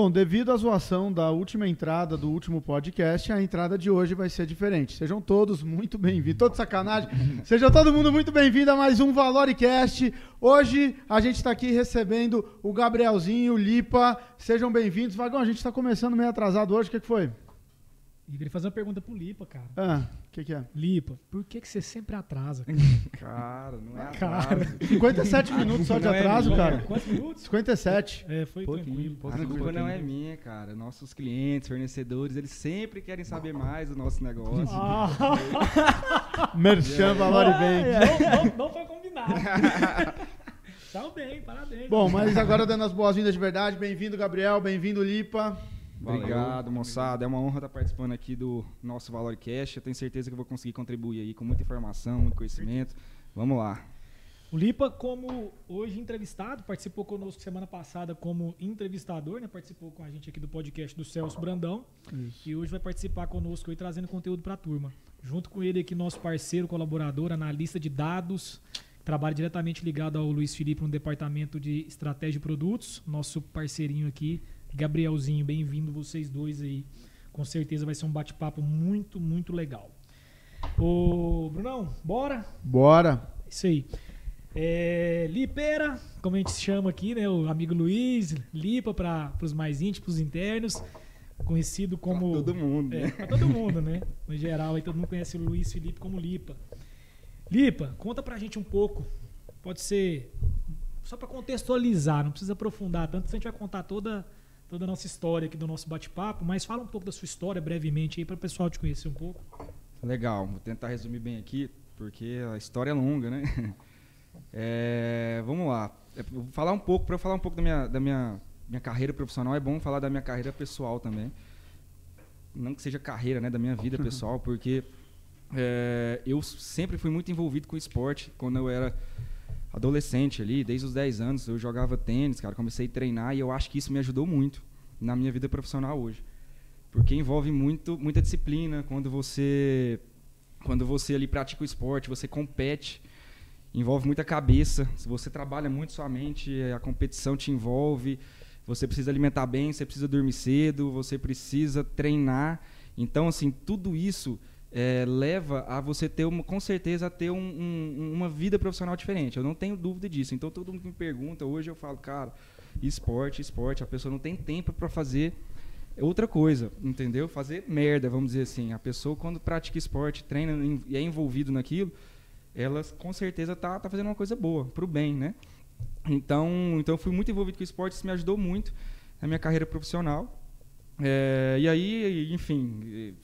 Bom, devido à zoação da última entrada do último podcast, a entrada de hoje vai ser diferente. Sejam todos muito bem-vindos. Todo sacanagem. Sejam todo mundo muito bem-vindo a mais um Valoricast. Hoje a gente está aqui recebendo o Gabrielzinho, o Lipa. Sejam bem-vindos. Vagão, a gente está começando meio atrasado hoje. O que, que foi? Eu queria fazer uma pergunta pro Lipa, cara. Ah, o que, que é? Lipa, por que, que você sempre atrasa? Cara, não é Cara. atraso. 57 minutos só de é atraso, minha. cara. Quantos minutos? 57. É, foi tranquilo. A culpa não é minha, cara. Nossos clientes, fornecedores, eles sempre querem saber mais do nosso negócio. Ah, Merchan Valor e Vende. não, não, não foi combinado. Tá bem, parabéns. Bom, mas agora dando as boas-vindas de verdade. Bem-vindo, Gabriel. Bem-vindo, Lipa. Obrigado, moçada. É uma honra estar participando aqui do nosso Valorcast. Eu tenho certeza que eu vou conseguir contribuir aí com muita informação, muito conhecimento. Vamos lá. O Lipa, como hoje entrevistado, participou conosco semana passada como entrevistador, né? Participou com a gente aqui do podcast do Celso Brandão. E hoje vai participar conosco aí trazendo conteúdo para a turma. Junto com ele aqui, nosso parceiro, colaborador, analista de dados, que trabalha diretamente ligado ao Luiz Felipe no departamento de estratégia de produtos. Nosso parceirinho aqui, Gabrielzinho. Bem-vindo vocês dois aí. Com certeza vai ser um bate-papo muito, muito legal. Ô, Brunão, bora? Bora. Isso aí. É, Lipeira, como a gente chama aqui, né? O amigo Luiz, Lipa para os mais íntimos, internos, conhecido como. Pra todo mundo, É, né? pra todo mundo, né? No geral, aí todo mundo conhece o Luiz Felipe como Lipa. Lipa, conta pra gente um pouco. Pode ser só pra contextualizar, não precisa aprofundar tanto, a gente vai contar toda, toda a nossa história aqui do nosso bate-papo, mas fala um pouco da sua história brevemente aí para o pessoal te conhecer um pouco. Legal, vou tentar resumir bem aqui, porque a história é longa, né? É, vamos lá. É, vou falar um pouco, para eu falar um pouco da minha, da minha, minha carreira profissional, é bom falar da minha carreira pessoal também. Não que seja carreira, né? Da minha vida pessoal, porque é, eu sempre fui muito envolvido com esporte. Quando eu era adolescente ali, desde os 10 anos, eu jogava tênis, cara, comecei a treinar e eu acho que isso me ajudou muito na minha vida profissional hoje. Porque envolve muito, muita disciplina, quando você quando você ali pratica o esporte, você compete, envolve muita cabeça. Se você trabalha muito sua mente, a competição te envolve. Você precisa alimentar bem, você precisa dormir cedo, você precisa treinar. Então, assim, tudo isso é, leva a você ter, uma, com certeza, a ter um, um, uma vida profissional diferente. Eu não tenho dúvida disso. Então, todo mundo me pergunta, hoje eu falo, cara, esporte, esporte. A pessoa não tem tempo para fazer outra coisa, entendeu? Fazer merda, vamos dizer assim. A pessoa, quando pratica esporte, treina e é envolvido naquilo, ela com certeza tá, tá fazendo uma coisa boa, pro bem, né? Então, então eu fui muito envolvido com o esporte, isso me ajudou muito na minha carreira profissional. É, e aí, enfim,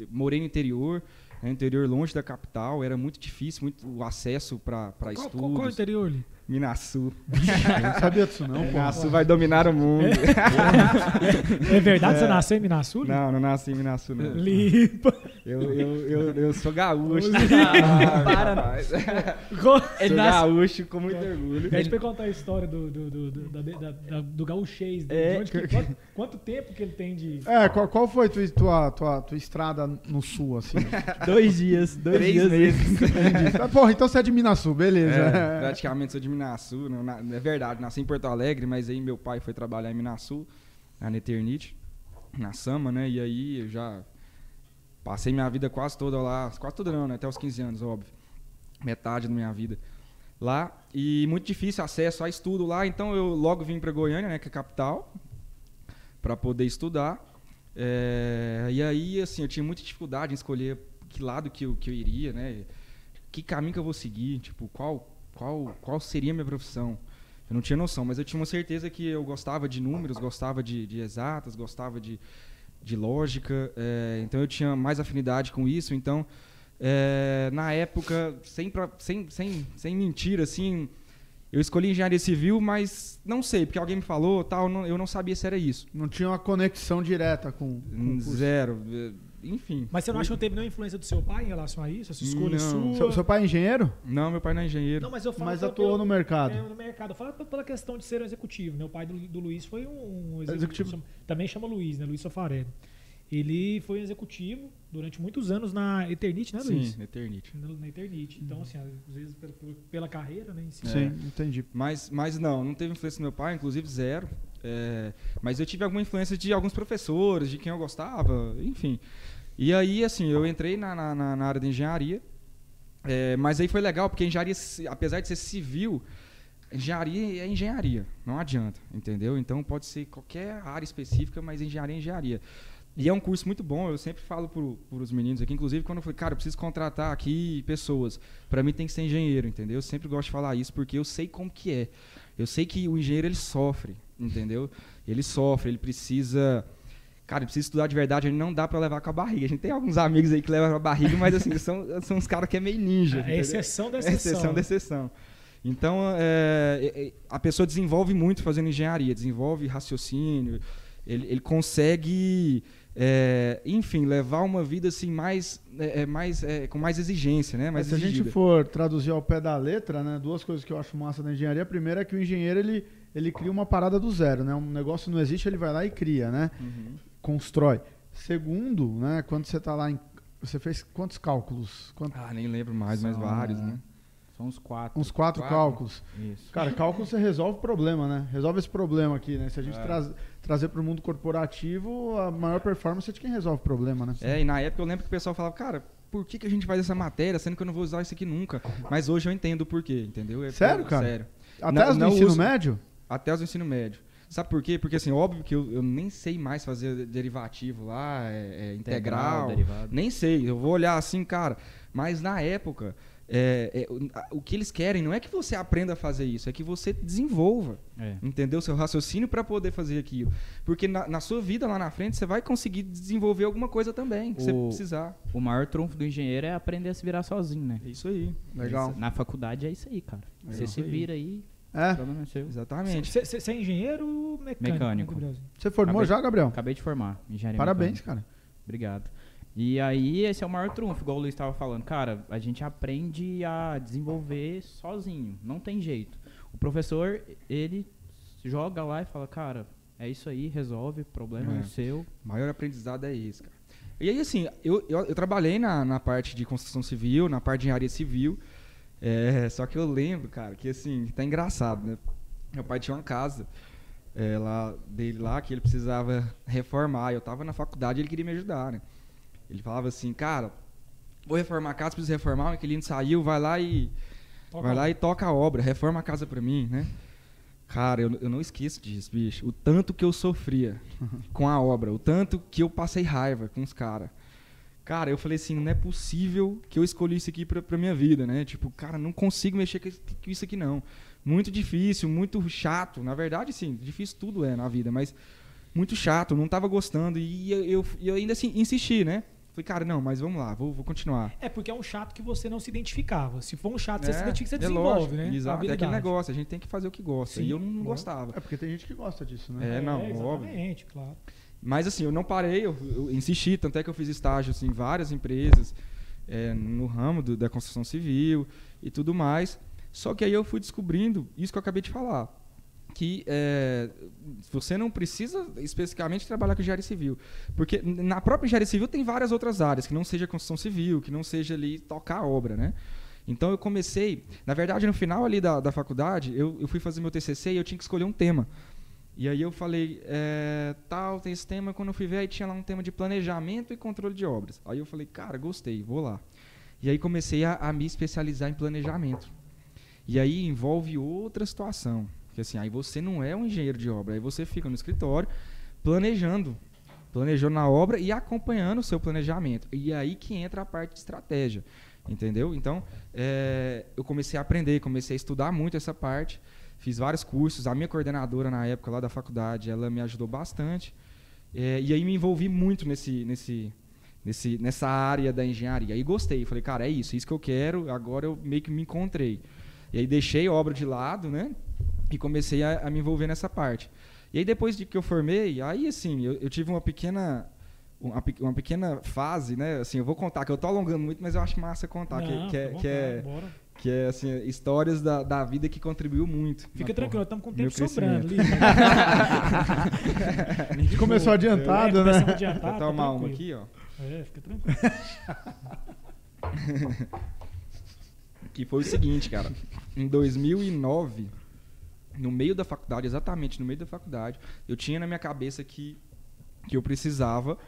eh, morei no interior, né, interior longe da capital, era muito difícil, muito o acesso para estudos. qual, qual é o interior? Minaçu. Eu não sabia disso, não, pô. Minaçu vai dominar o mundo. É verdade, você nasceu em Minasul? Não, não nasci em Minaçu, não. Lipa. Eu, eu, eu, eu sou gaúcho. Para, rapaz. Ele Sou nasce- gaúcho com muito orgulho. Pede pra eu contar a história do, do, do, do, da- da- da- do. É. De onde que- quanto, quanto tempo que ele tem de... É, qual, qual foi tua, tua, tua, tua estrada no sul, assim? Dois dias, dois Três dias. meses. Ah, Porra, então você é de Minasul, beleza. É, praticamente sou de Minasul. Não, na- é verdade, nasci em Porto Alegre, mas aí meu pai foi trabalhar em Minasul, na Eternite, na Sama, né? E aí eu já passei minha vida quase toda lá, quase toda não, né? Até os 15 anos, óbvio. Metade da minha vida lá. E muito difícil acesso a estudo lá, então eu logo vim para Goiânia, né? Que é a capital, para poder estudar. É, e aí, assim, eu tinha muita dificuldade em escolher que lado que eu, que eu iria, né? Que caminho que eu vou seguir, tipo, qual, qual, qual seria a minha profissão. Eu não tinha noção, mas eu tinha uma certeza que eu gostava de números, gostava de, de exatas, gostava de, de lógica, é, então eu tinha mais afinidade com isso. Então, é, na época, sem, pra- sem, sem, sem mentir, assim, eu escolhi engenharia civil, mas não sei, porque alguém me falou, tal, não- eu não sabia se era isso. Não tinha uma conexão direta com. com. Zero, enfim. Mas você não acha que não teve nenhuma influência do seu pai em relação a isso? Essa escolha Não. sua? Seu, seu pai é engenheiro? Não, meu pai não é engenheiro. Não, mas eu falo Mas pelo- atuou no mercado. É, no mercado. Eu falo pela questão de ser um executivo. Né? O pai do, do Luiz foi um, um Executivo. chama- Também chama Luiz, né? Luiz Safarelli. Ele foi um executivo durante muitos anos na Eternite, né, Luiz? Sim, Eternite. Na, na Eternite. Então, assim, às vezes pela, pela carreira, né? Em si. Sim, entendi. Mas, mas não, não teve influência do meu pai, inclusive zero. É, mas eu tive alguma influência de alguns professores, de quem eu gostava, enfim. E aí, assim, eu entrei na, na, na área de engenharia, é, mas aí foi legal, porque engenharia, apesar de ser civil, engenharia é engenharia, não adianta, entendeu? Então pode ser qualquer área específica, mas engenharia é engenharia. E é um curso muito bom, eu sempre falo para os meninos aqui, inclusive quando eu falei, cara, eu preciso contratar aqui pessoas, para mim tem que ser engenheiro, entendeu? Eu sempre gosto de falar isso, porque eu sei como que é. Eu sei que o engenheiro, ele sofre, entendeu? Ele sofre, ele precisa... Cara, ele precisa estudar de verdade, ele não dá para levar com a barriga. A gente tem alguns amigos aí que levam com a barriga, mas assim, são, são uns caras que é meio ninja. É exceção da exceção. É exceção da exceção. Então, é, é, a pessoa desenvolve muito fazendo engenharia, desenvolve raciocínio, ele, ele consegue é, enfim, levar uma vida assim mais, é, é mais é, com mais exigência, né? Mais se exigida. a gente for traduzir ao pé da letra, né? Duas coisas que eu acho massa da engenharia. A primeira é que o engenheiro ele, ele cria uma parada do zero, né? Um negócio não existe, ele vai lá e cria, né? Uhum. Constrói. Segundo, né? Quando você está lá em, você fez quantos cálculos? Quanto... Ah, nem lembro mais, São, mas vários, né? São uns quatro. Uns quatro, quatro, cálculos. Isso. Cara, cálculo você resolve o problema, né? Resolve esse problema aqui, né? Se a gente é. traz, trazer para o mundo corporativo, a maior performance é de quem resolve o problema, né? É, e na época eu lembro que o pessoal falava, cara, por que, que a gente faz essa matéria, sendo que eu não vou usar isso aqui nunca? Mas hoje eu entendo o porquê, entendeu? É, sério, cara? Sério. Até as do ensino uso, médio? Até as do ensino médio. Sabe por quê? Porque, assim, óbvio que eu, eu nem sei mais fazer derivativo lá, é, é integral. integral nem sei. Eu vou olhar assim, cara. Mas na época, é, é, o, que eles querem não é que você aprenda a fazer isso, é que você desenvolva, é. entendeu? Seu raciocínio para poder fazer aquilo. Porque na, na, sua vida lá na frente você vai conseguir desenvolver alguma coisa também, que o, você precisar. O maior trunfo do engenheiro é aprender a se virar sozinho, né? É isso aí. Legal. Isso, na faculdade é isso aí, cara. Legal. Você se vira aí. É. é Exatamente. Você é engenheiro mecânico? Mecânico. Você formou acabei, já, Gabriel? Acabei de formar. Engenharia Parabéns, mecânica. cara. Obrigado. E aí, esse é o maior trunfo, igual o Luiz estava falando. Cara, a gente aprende a desenvolver sozinho, não tem jeito. O professor, ele joga lá e fala, cara, é isso aí, resolve, problema é, é seu. Maior aprendizado é esse, cara. E aí, assim, eu, eu, eu trabalhei na, na parte de construção civil, na parte de engenharia civil, é, só que eu lembro, cara, que assim, tá engraçado, né? Meu pai tinha uma casa é, lá, dele lá que ele precisava reformar. Eu tava na faculdade e ele queria me ajudar, né? Ele falava assim, cara, vou reformar a casa, preciso reformar, o inquilino saiu, vai lá e. Toca vai lá e toca a obra, reforma a casa pra mim, né? Cara, eu, eu não esqueço disso, bicho. O tanto que eu sofria com a obra, o tanto que eu passei raiva com os caras. Cara, eu falei assim, não é possível que eu escolhi isso aqui pra, pra minha vida, né? Tipo, cara, não consigo mexer com isso aqui, não. Muito difícil, muito chato. Na verdade, sim, difícil tudo é na vida, mas muito chato, não tava gostando. E eu, eu, eu ainda assim, insisti, né? Falei, cara, não, mas vamos lá, vou, vou continuar. É porque é um chato que você não se identificava. Se for um chato que é, você se identifica, você é desenvolve, lógico, né? Exato, é aquele negócio, a gente tem que fazer o que gosta. Sim, e eu não, não gostava. É porque tem gente que gosta disso, né? É, não, é, exatamente, óbvio. claro. Mas assim, eu não parei, eu, eu, insisti, tanto é que eu fiz estágio assim, em várias empresas, é, no ramo do, da construção civil e tudo mais. Só que aí eu fui descobrindo isso que eu acabei de falar que é, você não precisa especificamente trabalhar com engenharia civil. Porque na própria engenharia civil tem várias outras áreas, que não seja construção civil, que não seja ali tocar a obra, né? Então eu comecei, na verdade no final ali da, da faculdade, eu, eu fui fazer meu TCC e eu tinha que escolher um tema. E aí eu falei, é, tal, tem esse tema, quando eu fui ver, aí tinha lá um tema de planejamento e controle de obras. Aí eu falei, cara, gostei, vou lá. E aí comecei a, a me especializar em planejamento. E aí envolve outra situação. Porque assim, aí você não é um engenheiro de obra, aí você fica no escritório planejando, planejando na obra e acompanhando o seu planejamento. E aí que entra a parte de estratégia, entendeu? Então, é, eu comecei a aprender, comecei a estudar muito essa parte, fiz vários cursos. A minha coordenadora na época lá da faculdade, ela me ajudou bastante. É, e aí me envolvi muito nesse, nesse, nesse, nessa área da engenharia. E gostei, falei, cara, é isso, é isso que eu quero. Agora eu meio que me encontrei. E aí deixei a obra de lado, né? E comecei a, a, me envolver nessa parte. E aí depois de que eu formei, aí assim, eu, eu tive uma pequena uma, uma, pequena fase, né? Assim, eu vou contar que eu tô alongando muito, mas eu acho massa contar Não, que, que, é, que é que é assim, histórias da, da vida que contribuiu muito. Fica tranquilo, estamos com tempo sobrando ali. a gente começou adiantado, é, né? Adiantado, Vou tomar tá uma aqui, ó. É, fica tranquilo. que foi o seguinte, cara. Em 2009, no meio da faculdade, exatamente no meio da faculdade, eu tinha na minha cabeça que, que eu precisava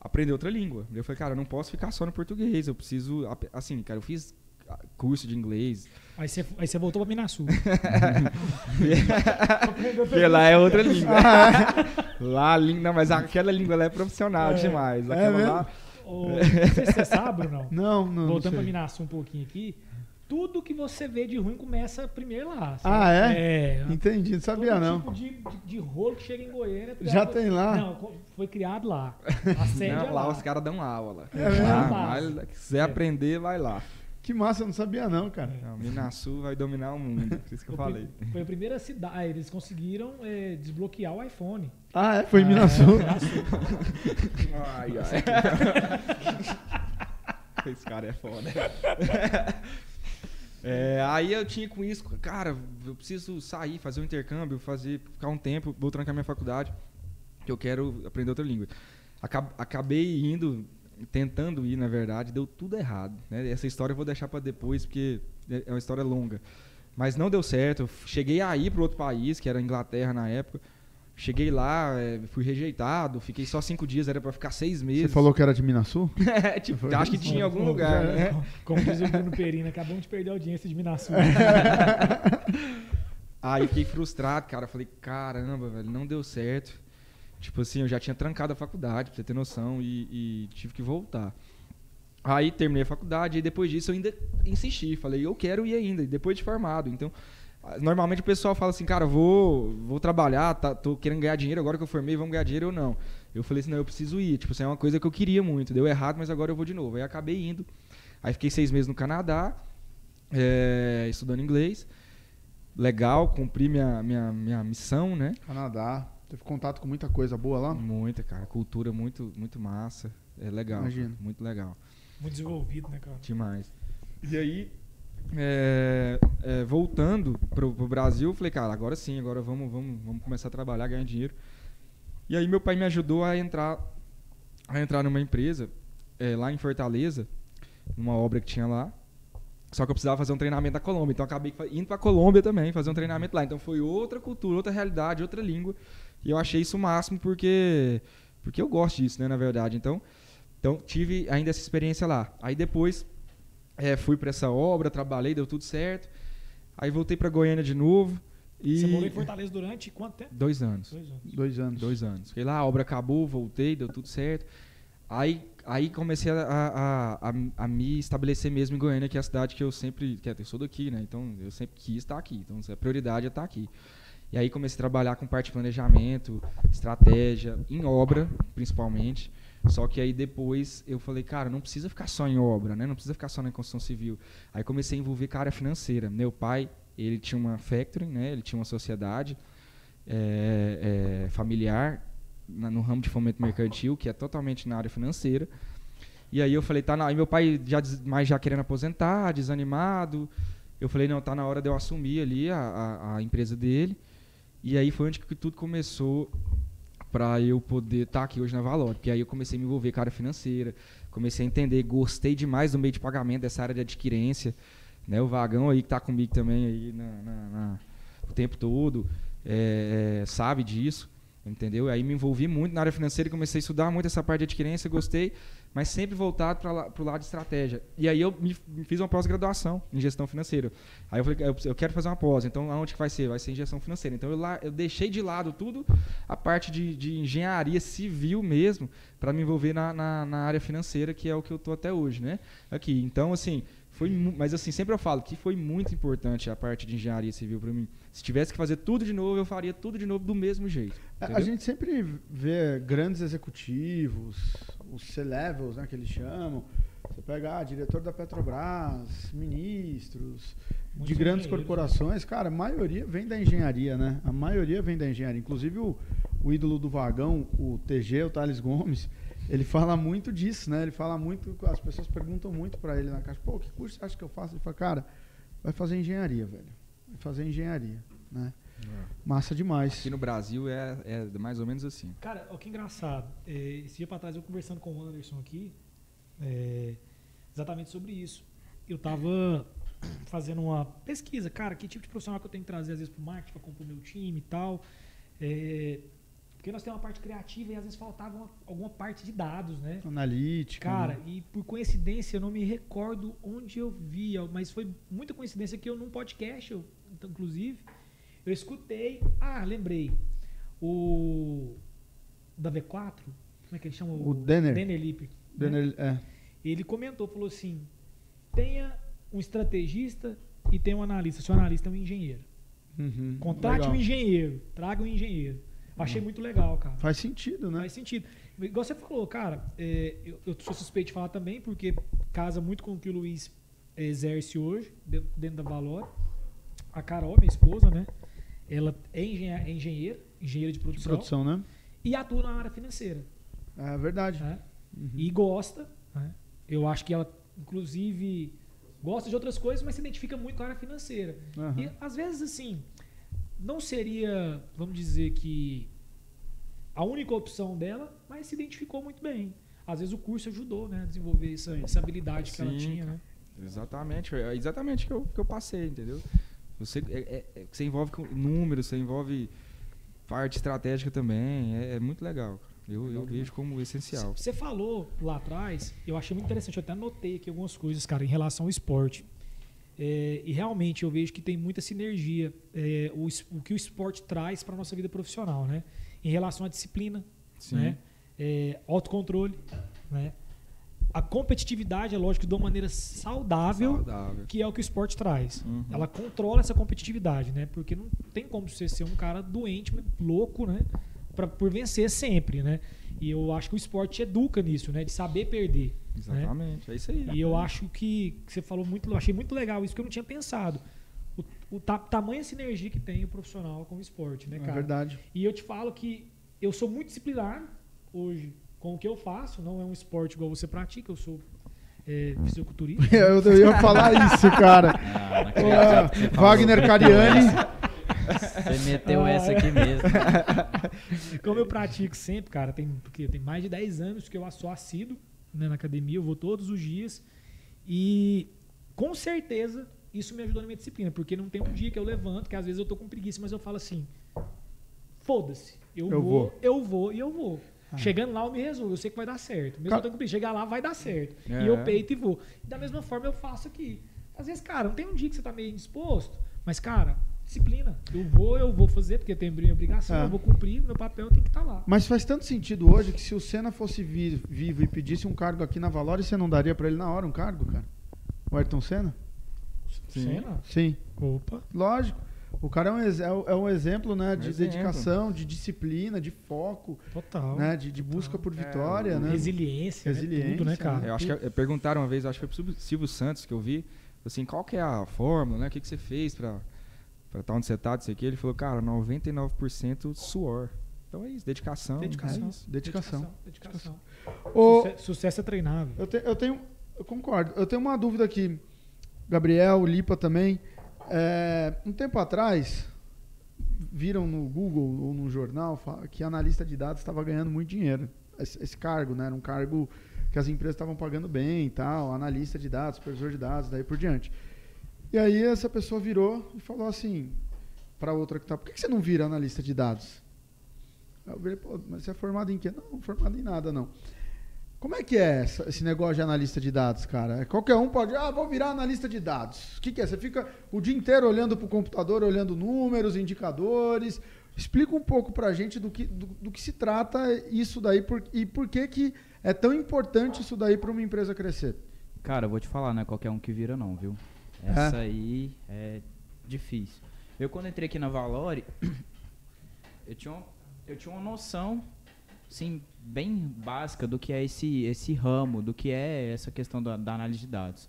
aprender outra língua. Eu falei, cara, eu não posso ficar só no português, eu preciso, assim, cara, eu fiz ah, curso de inglês, Aí você, aí você voltou pra Minasul. porque lá é outra língua. lá, não, mas aquela língua lá é profissional É. demais. É Aquela mesmo? lá, Ô, não sei se você sabe, Bruno. Não, não. não Voltando sei. pra Minasul um pouquinho aqui. Tudo que você vê de ruim começa primeiro lá. sabe? Ah, é? É. Entendi, não sabia Todo não. tipo de, de, de rolo que chega em Goiânia. é Já tem lá? Não, foi criado lá. A sede não, é lá lá. os caras dão aula. Lá. É? Ah, É. mas, se quiser aprender, vai lá. Que massa, eu não sabia não, cara. Não, Minasul vai dominar o mundo, por isso que eu falei. Foi a primeira cidade. ah, Eles conseguiram é, desbloquear o iPhone. Ah, é? Foi em Minasul. é. Ai, ai. Esse cara é foda. É, aí eu tinha com isso, cara, eu preciso sair, fazer um intercâmbio, fazer, ficar um tempo, vou trancar minha faculdade, que eu quero aprender outra língua. Acab- Acabei indo, tentando ir, na verdade, deu tudo errado. né? Essa história eu vou deixar para depois, porque é é uma história longa. Mas não deu certo. Eu cheguei a ir para outro país, que era a Inglaterra na época. Cheguei lá, é, fui rejeitado, fiquei só cinco dias, era para ficar seis meses. Você falou que era de Minasul? É, tipo, acho que tinha em algum Como- lugar, né? Como diz o Bruno Perina, acabamos de perder a audiência de Minasul. Aí fiquei frustrado, cara. Falei, caramba, velho, não deu certo. Tipo assim, eu já tinha trancado a faculdade, pra você ter noção, e, e tive que voltar. Aí terminei a faculdade, e depois disso eu ainda insisti. Falei, eu quero ir ainda, e depois de formado. Então, normalmente o pessoal fala assim, cara, vou, vou trabalhar, tá, tô querendo ganhar dinheiro, agora que eu formei, vamos ganhar dinheiro ou não. Eu falei assim, não, eu preciso ir. Tipo assim, é uma coisa que eu queria muito. Deu errado, mas agora eu vou de novo. Aí acabei indo. Aí fiquei seis meses no Canadá, é, estudando inglês. Legal, cumpri minha, minha, minha missão, né? Canadá. Teve contato com muita coisa boa lá? Muita, cara. Cultura muito, muito massa. É legal. Imagino. cara, Muito legal. Muito desenvolvido, né, cara? Demais. E aí, é, é, voltando pro, pro Brasil, eu falei, cara, agora sim, agora vamos, vamos, vamos começar a trabalhar, ganhar dinheiro. E aí meu pai me ajudou a entrar, a entrar numa empresa é, lá em Fortaleza, numa obra que tinha lá. Só que eu precisava fazer um treinamento na Colômbia, então acabei indo pra Colômbia também, fazer um treinamento lá. Então foi outra cultura, outra realidade, outra língua. E eu achei isso o máximo porque porque eu gosto disso, né, na verdade. Então, então tive ainda essa experiência lá. Aí depois é, fui para essa obra, trabalhei, deu tudo certo. Aí voltei para Goiânia de novo e Você morou em Fortaleza durante quanto tempo? dois anos. Dois anos. Dois anos. Dois anos. Fiquei lá, a obra acabou, voltei, deu tudo certo. Aí, aí comecei a, a, a, a me estabelecer mesmo em Goiânia, que é a cidade que eu sempre. Que eu sou daqui, né? Então eu sempre quis estar aqui. Então a prioridade é estar aqui. E aí comecei a trabalhar com parte de planejamento, estratégia, em obra, principalmente. Só que aí depois eu falei, cara, não precisa ficar só em obra, né? Não precisa ficar só na construção civil. Aí comecei a envolver com a área financeira. Meu pai, ele tinha uma factory, né? Ele tinha uma sociedade é, é, familiar na- no ramo de fomento mercantil, que é totalmente na área financeira. E aí eu falei, tá na, aí meu pai já mais já querendo aposentar, desanimado. Eu falei, não, tá na hora de eu assumir ali a, a, a empresa dele. E aí foi onde que tudo começou para eu poder estar aqui hoje na Valor. Porque aí eu comecei a me envolver com a área financeira, comecei a entender, gostei demais do meio de pagamento, dessa área de adquirência. Né, o Vagão aí que está comigo também aí na, na- na- o tempo todo, é, é, sabe disso, entendeu? Aí me envolvi muito na área financeira e comecei a estudar muito essa parte de adquirência, gostei, mas sempre voltado para o lado de estratégia. E aí eu me, me fiz uma pós-graduação em gestão financeira. Aí eu falei, eu, eu quero fazer uma pós, então aonde que vai ser? Vai ser em gestão financeira. Então eu, lá, eu deixei de lado tudo a parte de, de engenharia civil mesmo, para me envolver na, na, na área financeira, que é o que eu estou até hoje, né? Aqui. Então, assim, foi, mas assim, sempre eu falo que foi muito importante a parte de engenharia civil para mim. Se tivesse que fazer tudo de novo, eu faria tudo de novo do mesmo jeito. É, A entendeu? gente sempre vê grandes executivos, os C-levels, né, que eles chamam. Você pega ah, diretor da Petrobras, ministros, de Muitos grandes engenheiros, corporações, cara, a maioria vem da engenharia, né? A maioria vem da engenharia. Inclusive o, o ídolo do vagão, o TG, o Thales Gomes, ele fala muito disso, né? Ele fala muito, as pessoas perguntam muito pra ele na caixa, pô, que curso você acha que eu faço? Ele fala, cara, vai fazer engenharia, velho. Vai fazer engenharia, né? Massa demais. Aqui no Brasil é, é mais ou menos assim. Cara, ó, que engraçado. É, esse dia pra trás eu conversando com o Anderson aqui, é, exatamente sobre isso. Eu tava fazendo uma pesquisa, cara, que tipo de profissional que eu tenho que trazer às vezes pro marketing para compor meu time e tal. É, porque nós temos uma parte criativa e às vezes faltava uma, alguma parte de dados, né? Analítica. Cara, né? e por coincidência eu não me recordo onde eu via, mas foi muita coincidência que eu num podcast, eu, então, inclusive, eu escutei. Ah, lembrei. O. Da V4, como é que ele chama? O Denner. Denner Lippe. né? Denner- é. Ele comentou, falou assim: tenha um estrategista e tenha um analista. Seu analista é um engenheiro. Uhum, Contrate legal. um engenheiro, traga um engenheiro. Achei muito legal, cara. Faz sentido, né? Faz sentido. Igual você falou, cara, é, eu, eu sou suspeito de falar também, porque casa muito com o que o Luiz exerce hoje, dentro, dentro da Valor. A Carol, minha esposa, né? Ela é, é engenheira, engenheira de De produção, produção, né? e atua na área financeira. É verdade. né? Uhum. E gosta. né? Eu acho que ela, inclusive, gosta de outras coisas, mas se identifica muito com a área financeira. Aham. E às vezes, assim, não seria, vamos dizer que a única opção dela, mas se identificou muito bem. Às vezes o curso ajudou, né, a desenvolver essa, essa habilidade que ela Sim, tinha, né? Exatamente, é exatamente o que eu, que eu passei, entendeu? Você, é, é- é- você envolve com números, você envolve parte estratégica também, é, é muito legal. Eu, eu vejo como essencial. Você falou lá atrás, eu achei muito interessante, eu até anotei aqui algumas coisas, cara, em relação ao esporte. É, e realmente eu vejo que tem muita sinergia é, o, o que o esporte traz para nossa vida profissional, né? Em relação à disciplina, Sim. né? É, autocontrole, né? A competitividade, é lógico, de uma maneira saudável, Saudável. que é o que o esporte traz. Uhum. Ela controla essa competitividade, né? Porque não tem como você ser um cara doente, louco, né? Pra, por vencer sempre, né? E eu acho que o esporte educa nisso, né? De saber perder. né? Exatamente, é isso aí. E eu acho que, que você falou muito, eu achei muito legal isso que eu não tinha pensado. O, o ta, tamanha sinergia que tem o profissional com o esporte, né, É cara? verdade. E eu te falo que eu sou muito disciplinar hoje com o que eu faço. Não é um esporte igual você pratica, eu sou é, fisiculturista. Eu, eu ia falar isso, cara. Ah, falou. Wagner Cariani. Você meteu essa aqui mesmo. Como eu pratico sempre, cara, tem, porque tem mais de 10 anos que eu sou assíduo né, na academia, eu vou todos os dias. E com certeza isso me ajudou na minha disciplina, porque não tem um dia que eu levanto, que às vezes eu tô com preguiça, mas eu falo assim: foda-se, eu, Eu vou, vou. eu vou e eu vou. Chegando lá eu me resolvo, eu sei que vai dar certo. Mesmo Ca- eu tô com preguiça, chegar lá vai dar certo. É. E eu peito e vou. Da mesma forma eu faço aqui. Às vezes, cara, não tem um dia que você tá meio indisposto, mas, cara, disciplina. Eu vou, eu vou fazer, porque eu tenho minha obrigação, É. eu vou cumprir, meu papel tem que estar lá. Mas faz tanto sentido hoje que se o Senna fosse vi- vivo e pedisse um cargo aqui na Valore, você não daria pra ele na hora um cargo, cara? O Ayrton Senna? Sim. Senna? Sim. Opa. Lógico. O cara é um, ex- é um- é um exemplo, né, de Exemplo. dedicação, de disciplina, de foco, Total. né, de, de busca por É, vitória, o né? Resiliência, Resiliência, né? Tudo, né, cara? Eu acho que é- perguntaram uma vez, acho que foi pro Silvio- Silvio Santos que eu vi, assim, qual que é a fórmula, né? O que, que você fez pra pra estar onde você tá, não sei o que. Ele falou, cara, 99% suor. Então é isso, dedicação. Dedicação. é isso. Dedicação. Dedicação. Ô, Suce- Sucesso é treinável. eu, te- eu tenho, eu concordo. Eu tenho uma dúvida aqui, Gabriel, Lipa também. É, um tempo atrás, viram no Google ou no jornal que analista de dados estava ganhando muito dinheiro. Esse, esse cargo, né? Era um cargo que as empresas estavam pagando bem e tal, analista de dados, supervisor de dados, daí por diante. E aí essa pessoa virou e falou assim para outra que tá, por que que você não vira analista de dados? Eu virei, pô, mas você é formado em quê? Não, formado em nada, não. Como é que é esse negócio de analista de dados, cara? Qualquer um pode, ah, vou virar analista de dados. O que, que é? Você fica o dia inteiro olhando para o computador, olhando números, indicadores. Explica um pouco para a gente do que, do, do que se trata isso daí por- e por que, que é tão importante isso daí para uma empresa crescer. Cara, eu vou te falar, não é qualquer um que vira não, viu? Essa aí é difícil. Eu quando entrei aqui na Valore, eu tinha, eu tinha uma noção, sim, bem básica do que é esse, esse ramo, do que é essa questão da, da análise de dados.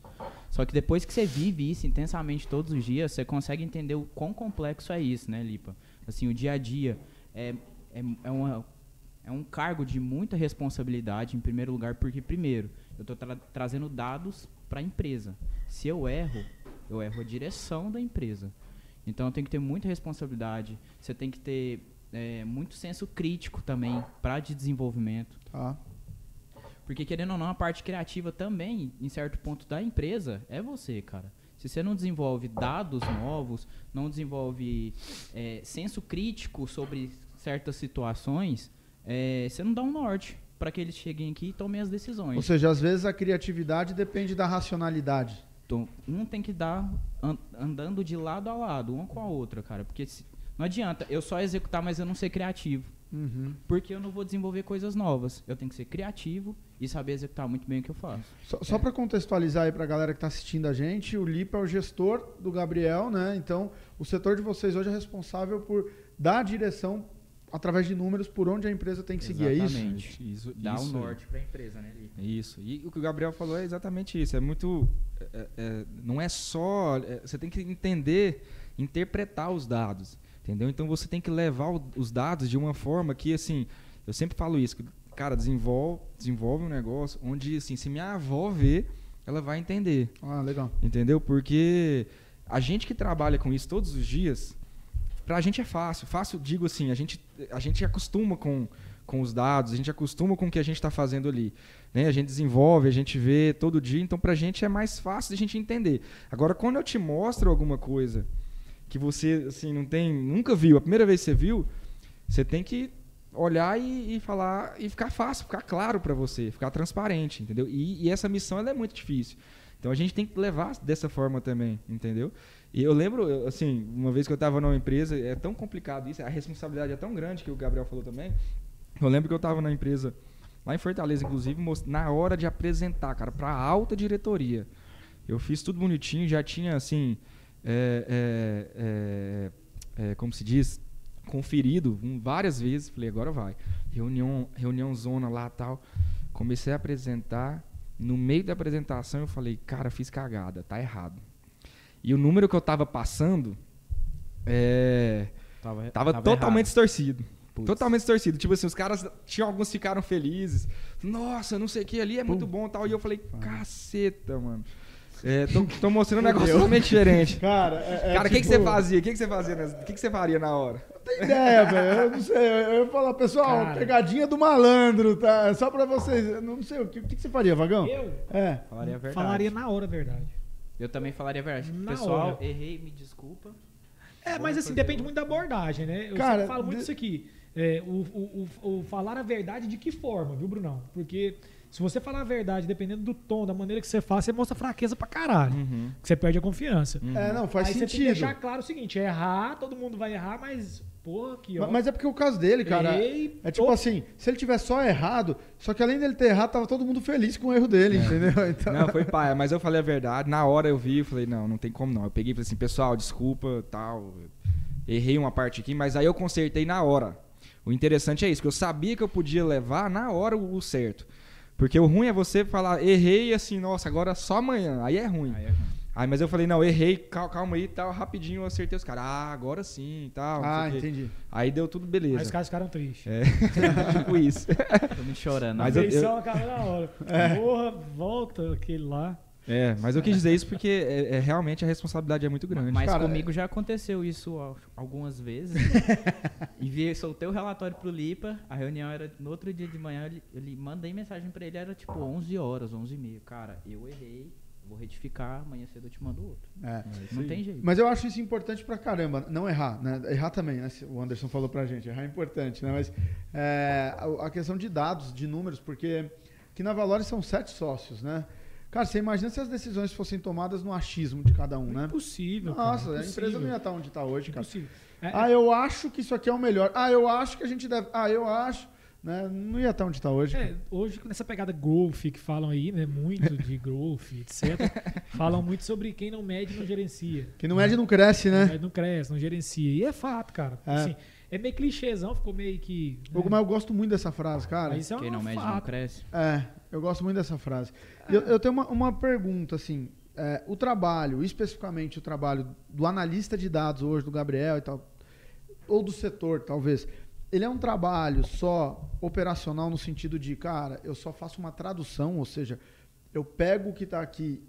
Só que depois que você vive isso intensamente todos os dias, você consegue entender o quão complexo é isso, né, Lipa? Assim, o dia a dia é, é, é, uma, é um cargo de muita responsabilidade, em primeiro lugar, porque, primeiro, eu estou trazendo dados para a empresa. Se eu erro, eu erro a direção da empresa. Então, eu tenho que ter muita responsabilidade, você tem que ter é, muito senso crítico também para de desenvolvimento. Tá? Porque, querendo ou não, a parte criativa também, em certo ponto da empresa, é você, cara. Se você não desenvolve dados novos, não desenvolve é, senso crítico sobre certas situações, é, você não dá um norte para que eles cheguem aqui e tomem as decisões. Ou seja, às vezes a criatividade depende da racionalidade. Então, um tem que dar an andando de lado a lado, uma com a outra, cara. Porque se, não adianta eu só executar, mas eu não ser criativo. Uhum. Porque eu não vou desenvolver coisas novas. Eu tenho que ser criativo e saber executar muito bem o que eu faço. Só, só para contextualizar aí para a galera que está assistindo a gente, o Lipa é o gestor do Gabriel, né? Então, o setor de vocês hoje é responsável por dar a direção através de números por onde a empresa tem que seguir, é isso? Exatamente. Isso, Dá isso um norte para a empresa, né, Lipa? Isso. E o que o Gabriel falou é exatamente isso. É muito. é- é- não é só. é, você tem que entender, interpretar os dados. Entendeu? Então você tem que levar o- os dados de uma forma que, assim. Eu sempre falo isso. Que, cara, desenvolve, desenvolve um negócio onde, assim, se minha avó ver, ela vai entender. Ah, legal. Entendeu? Porque a gente que trabalha com isso todos os dias, pra gente é fácil. Fácil, digo assim, a gente, a gente acostuma com, com os dados, a gente acostuma com o que a gente está fazendo ali. Né? A gente desenvolve, a gente vê todo dia, então pra gente é mais fácil de a gente entender. Agora, quando eu te mostro alguma coisa que você assim não tem, nunca viu, a primeira vez que você viu, você tem que olhar e, e falar e ficar fácil, ficar claro para você, ficar transparente, entendeu? E, e essa missão é muito difícil. Então a gente tem que levar dessa forma também, entendeu? E eu lembro, assim, uma vez que eu estava numa empresa, é tão complicado isso, a responsabilidade é tão grande que o Gabriel falou também. Eu lembro que eu estava na empresa lá em Fortaleza, inclusive, na hora de apresentar, cara, para alta diretoria. Eu fiz tudo bonitinho, já tinha assim, é, é, é, é, como se diz, conferido várias vezes. Falei, agora vai. Reunião, reunião zona lá tal. Comecei a apresentar. No meio da apresentação eu falei, cara, fiz cagada, tá errado. E o número que eu tava passando é, Tava, tava, tava totalmente errado. distorcido. Putz. Totalmente distorcido. Tipo assim, os caras tinham alguns ficaram felizes. Nossa, não sei o que ali é muito bom tal. E eu falei, caceta, mano. É, tô, tô mostrando um negócio totalmente diferente. Cara, é, é Cara, o que, que tipo- você fazia? O que, que você fazia? nessa- O que, que você faria na hora? Não tem ideia, velho. Eu não sei. Eu ia falar, pessoal, Cara. pegadinha do malandro, tá? É Só pra vocês. Eu não sei. O que, que que você faria, Vagão? Eu É. Falaria a verdade. falaria na hora a verdade. Eu também falaria a verdade. Na Pessoal, hora. errei, me desculpa. É, Vou mas assim, depende muito da abordagem, né? Eu Cara, sempre falo muito de- isso aqui. É, o, o- o- o falar a verdade de que forma, viu, Brunão? Porque se você falar a verdade, dependendo do tom, da maneira que você faz, você mostra fraqueza pra caralho. Uhum. Que você perde a confiança. É, não, faz Aí você tem que sentido. deixar claro o seguinte: é errar, todo mundo vai errar, mas, porra, aqui, ó. Ma- Mas é porque o caso dele, cara. Errei, É tipo tô- assim, se ele tiver só errado, só que além dele ter errado, tava todo mundo feliz com o erro dele, entendeu? Então, Não, foi paia, mas eu falei a verdade. Na hora eu vi, eu falei, não, não tem como não. Eu peguei e falei assim, pessoal, desculpa, tal. Errei uma parte aqui, mas aí eu consertei na hora. O interessante é isso, que eu sabia que eu podia levar na hora o certo. Porque o ruim é você falar, errei assim, nossa, agora só amanhã. Aí é ruim. Aí é ruim. Aí, mas eu falei, não, errei, cal- calma aí, tal, rapidinho eu acertei os caras. Ah, agora sim, tal. não ah, o quê. entendi. Aí deu tudo Aí os beleza. caras ficaram tristes. É, tipo isso. Tô me chorando. Mas a eu- eleição acaba na hora. Porra, volta aquele lá. É, mas eu quis dizer isso porque é, é, realmente a responsabilidade é muito grande. Mas Cara, comigo já aconteceu isso al- algumas vezes. e vi, soltei o relatório pro Lipa. A reunião era no outro dia de manhã. Eu, li- eu li- mandei mensagem pra ele, era tipo 11 horas, 11 e meia. Cara, eu errei, vou retificar, amanhã cedo eu te mando outro. É. Não tem jeito. Mas eu acho isso importante pra caramba. Não errar, né? Errar também, né? O Anderson falou pra gente. Errar é importante, né? Mas é, a, a questão de dados, de números, porque aqui na Valores são sete sócios, né? Cara, você imagina se as decisões fossem tomadas no achismo de cada um, né? Impossível. Nossa, cara, a empresa não ia impossível. estar onde está hoje, cara. Impossível. É, Ah, eu acho que isso aqui é o melhor. Ah, eu acho que a gente deve. Ah, eu acho. Né? Não ia estar onde está hoje. É, hoje, nessa pegada growth que falam aí, né? Muito de growth, etc. falam muito sobre quem não mede não gerencia. Quem não mede não cresce, né? Não cresce, não gerencia. E é fato, cara. É. Assim, é meio clichêzão, ficou meio que. né? Mas eu gosto muito dessa frase, cara. Mas isso é Quem não mede não cresce. É, eu gosto muito dessa frase. Eu, eu tenho uma, uma pergunta, assim. é, o trabalho, especificamente o trabalho do analista de dados hoje, do Gabriel e tal, ou do setor, talvez, ele é um trabalho só operacional no sentido de, cara, eu só faço uma tradução, ou seja, eu pego o que está aqui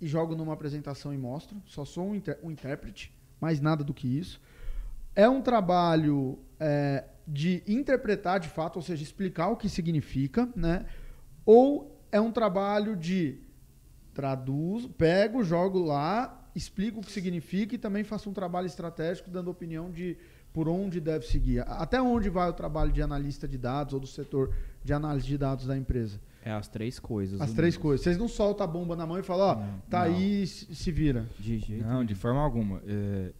e jogo numa apresentação e mostro, só sou um, um intérprete, mais nada do que isso. É um trabalho é, de interpretar de fato, ou seja, explicar o que significa, né? Ou é um trabalho de traduz, pego, jogo lá explica o que significa e também faça um trabalho estratégico dando opinião de por onde deve seguir. Até onde vai o trabalho de analista de dados ou do setor de análise de dados da empresa? É as três coisas. As três mundo. coisas. Vocês não soltam a bomba na mão e falam, ó, Não, tá não. aí, se se vira. De jeito Não, de forma alguma. É,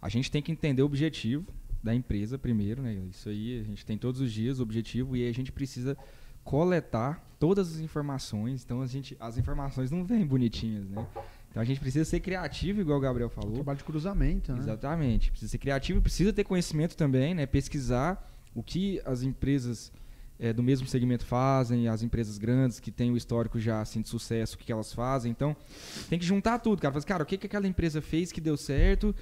a gente tem que entender o objetivo da empresa primeiro, né? Isso aí a gente tem todos os dias o objetivo e aí a gente precisa coletar todas as informações. Então a gente, as informações não vêm bonitinhas, né? Então a gente precisa ser criativo, igual o Gabriel falou. Trabalho de cruzamento, né? Exatamente. Precisa ser criativo, precisa ter conhecimento também, né? Pesquisar o que as empresas eh, do mesmo segmento fazem, as empresas grandes que têm o histórico já assim, de sucesso, o que, que elas fazem. Então, tem que juntar tudo, cara. Fala cara, o que, que aquela empresa fez que deu certo?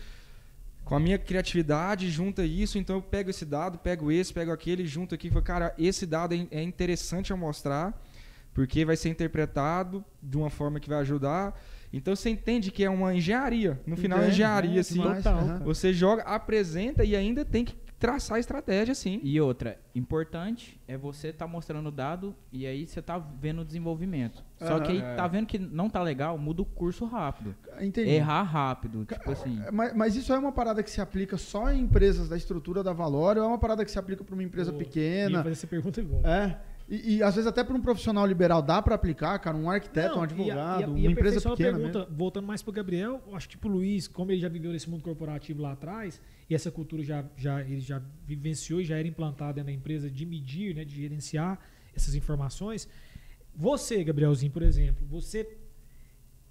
Com a minha criatividade, junta isso, então eu pego esse dado, pego esse, pego aquele, junto aqui e falo, cara, esse dado é é interessante eu mostrar, porque vai ser interpretado de uma forma que vai ajudar. Então você entende que é uma engenharia. No final é engenharia, né? assim. Demais, total. Você joga, apresenta e ainda tem que traçar a estratégia, sim. E outra, importante é você estar mostrando o dado e aí você tá vendo o desenvolvimento. Só Aham. que aí É. tá vendo que não tá legal, muda o curso rápido. Entendi. Errar rápido, tipo assim. Mas, mas isso é uma parada que se aplica só em empresas da estrutura da Valor ou é uma parada que se aplica para uma empresa Pô, pequena? Ia fazer essa pergunta igual. É. E, e, às vezes até para um profissional liberal dá para aplicar, cara, um arquiteto, um Não, advogado, e a- e a- uma e empresa a pequena pergunta, mesmo. voltando mais pro Gabriel, eu acho que tipo o Luiz, como ele já viveu nesse mundo corporativo lá atrás, e essa cultura já, já ele já vivenciou e já era implantada da empresa de medir, né, de gerenciar essas informações. Você, Gabrielzinho, por exemplo, você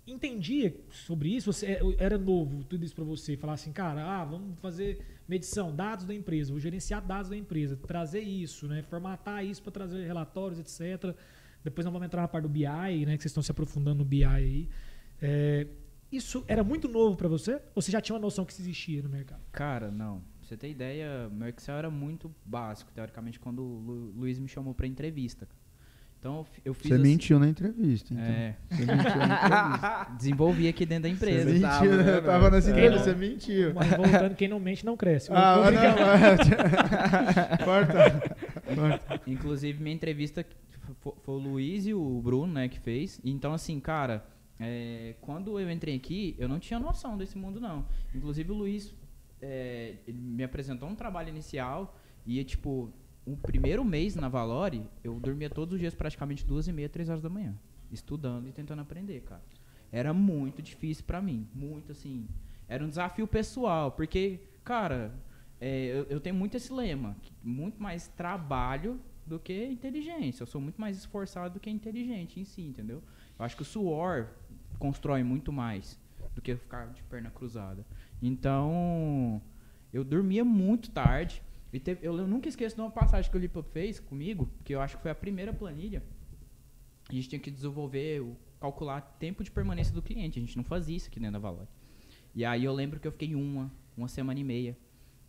entendia sobre isso? Você é- era novo tudo isso para você? Falar assim, cara, ah, vamos fazer medição, dados da empresa, vou gerenciar dados da empresa, trazer isso, né, formatar isso para trazer relatórios, etc. Depois nós vamos entrar na parte do BI, né, que vocês estão se aprofundando no BI aí. É, isso era muito novo para você? Ou você já tinha uma noção que isso existia no mercado? Cara, não. Pra você ter ideia, meu Excel era muito básico, teoricamente, quando o Lu- Luiz me chamou pra entrevista. Então eu fi- eu fiz Você assim- mentiu na entrevista, então. É, Você mentiu na entrevista. desenvolvi aqui dentro da Você empresa. mentiu, tava, né? né, Eu tava nessa entrevista, É. você mentiu. Mas voltando, quem não mente não cresce. Ah, brincar. não, corta. corta. Inclusive, minha entrevista fo- foi o Luiz e o Bruno, né, que fez. Então, assim, cara, é, quando eu entrei aqui, eu não tinha noção desse mundo, não. Inclusive, o Luiz é, me apresentou um trabalho inicial e, tipo, o primeiro mês na Valore, eu dormia todos os dias praticamente duas e meia, três horas da manhã, estudando e tentando aprender, cara. Era muito difícil pra mim, muito, assim, era um desafio pessoal, porque, cara, é, eu, eu tenho muito esse lema, muito mais trabalho do que inteligência. Eu sou muito mais esforçado do que inteligente em si, entendeu? Eu acho que o suor constrói muito mais do que ficar de perna cruzada. Então, eu dormia muito tarde. E teve- eu, eu nunca esqueço de uma passagem que o Lipa fez comigo, que eu acho que foi a primeira planilha. A gente tinha que desenvolver, calcular tempo de permanência do cliente. A gente não fazia isso aqui dentro da Valor. E aí eu lembro que eu fiquei uma, uma semana e meia.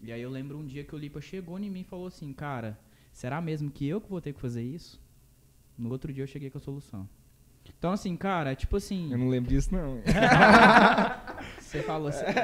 E aí eu lembro um dia que o Lipa chegou em mim e falou assim, cara, será mesmo que eu que vou ter que fazer isso? No outro dia eu cheguei com a solução. Então assim, cara, tipo assim, Eu não lembro disso, não. você falou assim, até,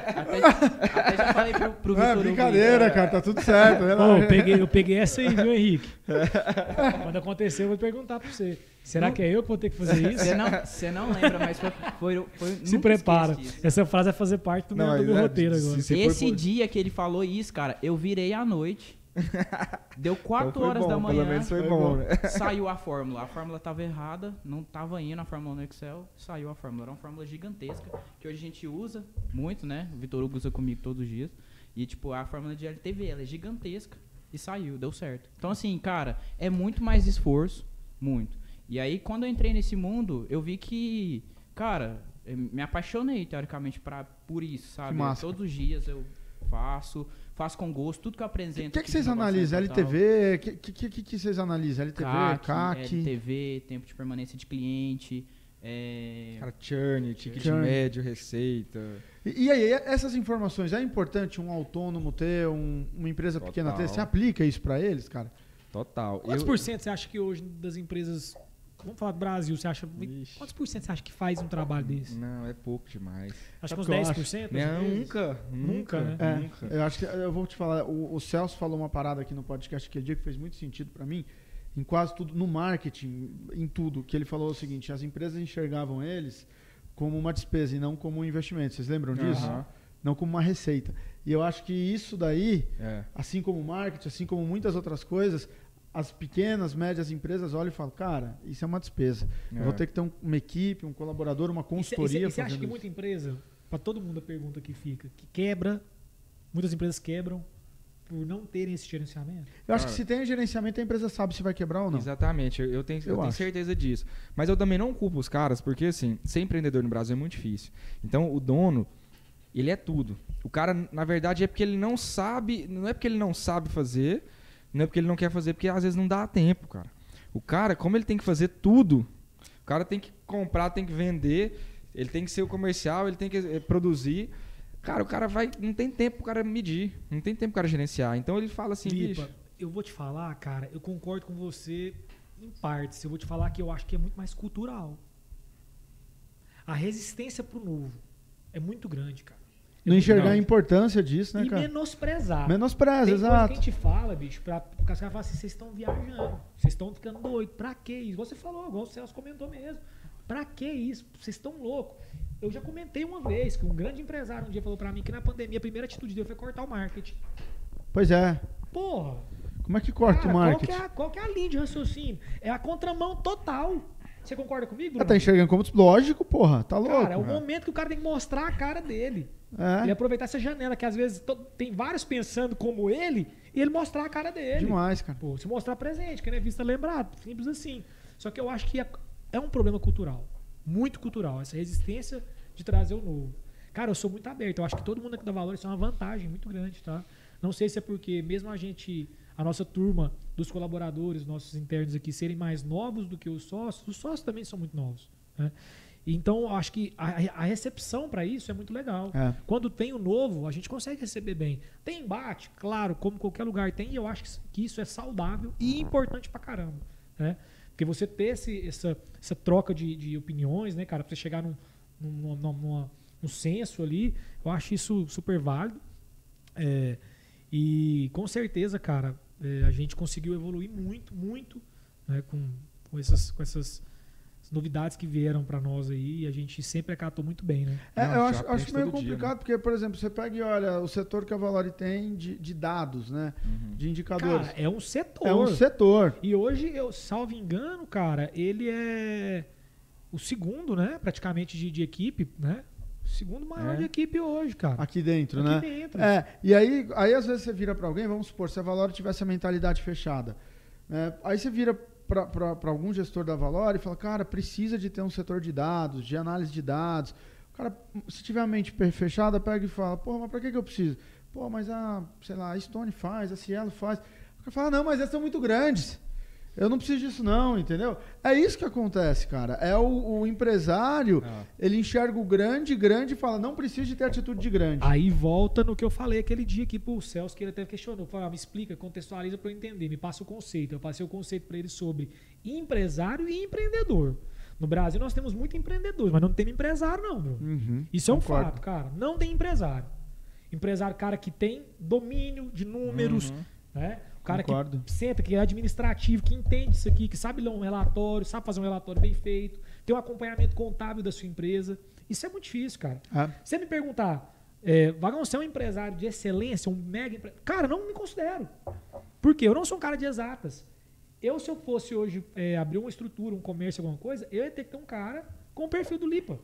até já falei pro, pro Não, é Vitor Hugo brincadeira, isso. cara, tá tudo certo. Ô, relaxa. eu, peguei, eu peguei essa aí, viu, Henrique? Quando acontecer, eu vou perguntar pra você. Será que é eu que vou ter que fazer isso? Você não, você não lembra, mas foi, foi, foi Se prepara. Essa frase vai fazer parte do meu, do meu é, roteiro se- agora. se Esse por- dia que ele falou isso, cara, eu virei à noite. Deu 4 Então horas bom, da Pelo manhã. menos foi, Foi bom, né? Saiu a fórmula. A fórmula tava errada, não tava indo a fórmula no Excel, saiu a fórmula. Era uma fórmula gigantesca, que hoje a gente usa muito, né? O Vitor Hugo usa comigo todos os dias. E, tipo, a fórmula de LTV, ela é gigantesca e saiu, deu certo. Então, assim, cara, é muito mais esforço, muito. E aí, quando eu entrei nesse mundo, eu vi que, cara, me apaixonei, teoricamente, pra, por isso, sabe? Todos os dias eu faço, faço com gosto, tudo que eu O apresento. que, que aqui vocês analisam? LTV? O que, que, que, que vocês analisam? LTV, CAC, CAC? LTV, tempo de permanência de cliente. é, Cara, churn, ticket Churn. médio, receita. E, e aí, essas informações, é importante um autônomo ter, um- uma empresa pequena ter? Total. Você aplica isso pra eles, cara? Total. Quantos Eu- por cento você acha que hoje das empresas. Vamos falar do Brasil, você acha. Ixi. Quantos por cento você acha que faz um trabalho desse? Não, é pouco demais. Acho Sabe que uns o que eu 10%? às Não, vezes? nunca. Nunca, né? É, Nunca. eu acho que eu vou te falar. O, o Celso falou uma parada aqui no podcast aquele dia que fez muito sentido pra mim. Em quase tudo, no marketing, em tudo, que ele falou o seguinte: as empresas enxergavam eles como uma despesa e não como um investimento. Vocês lembram disso? Aham. Não como uma receita. E eu acho que isso daí, É. assim como o marketing, assim como muitas outras coisas, as pequenas, médias empresas olham e falam, cara, isso é uma despesa. Eu É. vou ter que ter um- uma equipe, um colaborador, uma E cê- e consultoria. cê- e você acha que isso. muita empresa, para todo mundo a pergunta que fica, que quebra, muitas empresas quebram por não terem esse gerenciamento? Eu acho que se tem gerenciamento, a empresa sabe se vai quebrar ou não. Exatamente, eu eu tenho, eu Eu tenho certeza disso. Mas eu também não culpo os caras, porque assim, ser empreendedor no Brasil é muito difícil. Então o dono, ele é tudo. O cara, na verdade, é porque ele não sabe, não é porque ele não sabe fazer, não é porque ele não quer fazer, porque às vezes não dá tempo, cara. O cara, como ele tem que fazer tudo, o cara tem que comprar, tem que vender, ele tem que ser o comercial, ele tem que eh, produzir. Cara, o cara vai. Não tem tempo pro cara medir, não tem tempo pro cara gerenciar. Então ele fala assim, Lipa, bicho. eu vou te falar, cara, eu concordo com você em partes. Eu vou te falar que eu acho que é muito mais cultural. A resistência pro novo é muito grande, cara. Não enxergar a grande. importância disso, né, e cara? menosprezar. Menospreza, Tem coisa que a exato. gente fala, bicho, pra, porque os caras falam assim, vocês estão viajando, vocês estão ficando doidos, pra que isso? Igual você falou, igual o Celso comentou mesmo. Pra que isso? Vocês estão loucos. Eu já comentei uma vez que um grande empresário um dia falou pra mim que na pandemia a primeira atitude dele foi cortar o marketing. Pois é. Porra, Como é que corta cara, o marketing? Qual que, é a, qual que é a linha de raciocínio? É a contramão total. Você concorda comigo? Ah, tá enxergando como lógico, porra. Tá louco. Cara, é o momento que o cara tem que mostrar a cara dele. Ele É, aproveitar essa janela, que às vezes tem vários pensando como ele, e ele mostrar a cara dele. demais, cara. Pô, se mostrar presente, que não é vista lembrado. Simples assim. Só que eu acho que é, é um problema cultural. Muito cultural. Essa resistência de trazer o novo. Cara, eu sou muito aberto. Eu acho que todo mundo aqui dá valor. Isso é uma vantagem muito grande, tá? Não sei se é porque mesmo a gente, a nossa turma dos colaboradores, nossos internos aqui, serem mais novos do que os sócios, os sócios também são muito novos. Né? Então, eu acho que a, a recepção para isso é muito legal. É. Quando tem o novo, a gente consegue receber bem. Tem embate, claro, como qualquer lugar tem, e eu acho que- isso é saudável e importante pra caramba. Né? Porque você ter esse- essa, essa troca de, de opiniões, né, cara, pra você chegar num, num, num, numa- num senso ali, eu acho isso super válido. É, e com certeza, cara, é, a gente conseguiu evoluir muito, muito né, com, com, essas, com essas novidades que vieram pra nós aí e a gente sempre acatou muito bem, né? É, Não, eu acho, acho meio todo dia, né? complicado, porque, por exemplo, você pega e olha o setor que a Valori tem de, de dados, né? Uhum. De indicadores. Cara, é um setor. é um setor. E hoje, eu salvo engano, cara, ele é o segundo, né? Praticamente de, de equipe, né? O segundo maior É. de equipe hoje, cara. Aqui dentro, Aqui né? dentro. É, e aí, aí às vezes você vira pra alguém, vamos supor, se a Valori tivesse a mentalidade fechada. né? aí você vira pra algum gestor da Valori e fala, cara, precisa de ter um setor de dados, de análise de dados. O cara, se tiver a mente fechada, pega e fala, pô, mas pra que, que eu preciso? Pô, mas a, sei lá, a Stone faz, a Cielo faz. O cara fala, não, mas essas são muito grandes. Eu não preciso disso não, entendeu? É isso que acontece, cara. É o, o empresário, Ah. ele enxerga o grande, grande e fala, não preciso de ter atitude de grande. Aí volta no que eu falei aquele dia aqui pro Celso, que ele até questionou. Falou, ah, me explica, contextualiza para eu entender, me passa o conceito. Eu passei o conceito para ele sobre empresário e empreendedor. No Brasil nós temos muito empreendedores, mas não temos empresário não, Bruno. Uhum, Isso é um concordo. fato, cara. Não tem empresário. Empresário, cara que tem domínio de números, Uhum. né? Cara Concordo. que senta, que é administrativo, que entende isso aqui, que sabe ler um relatório, sabe fazer um relatório bem feito, tem um acompanhamento contábil da sua empresa. Isso é muito difícil, cara. Se você me perguntar, é, Vagão, você é um empresário de excelência, um mega empresário? Cara, não me considero. Por quê? Eu não sou um cara de exatas. Eu, se eu fosse hoje é, abrir uma estrutura, um comércio, alguma coisa, eu ia ter que ter um cara com o perfil do Lipa.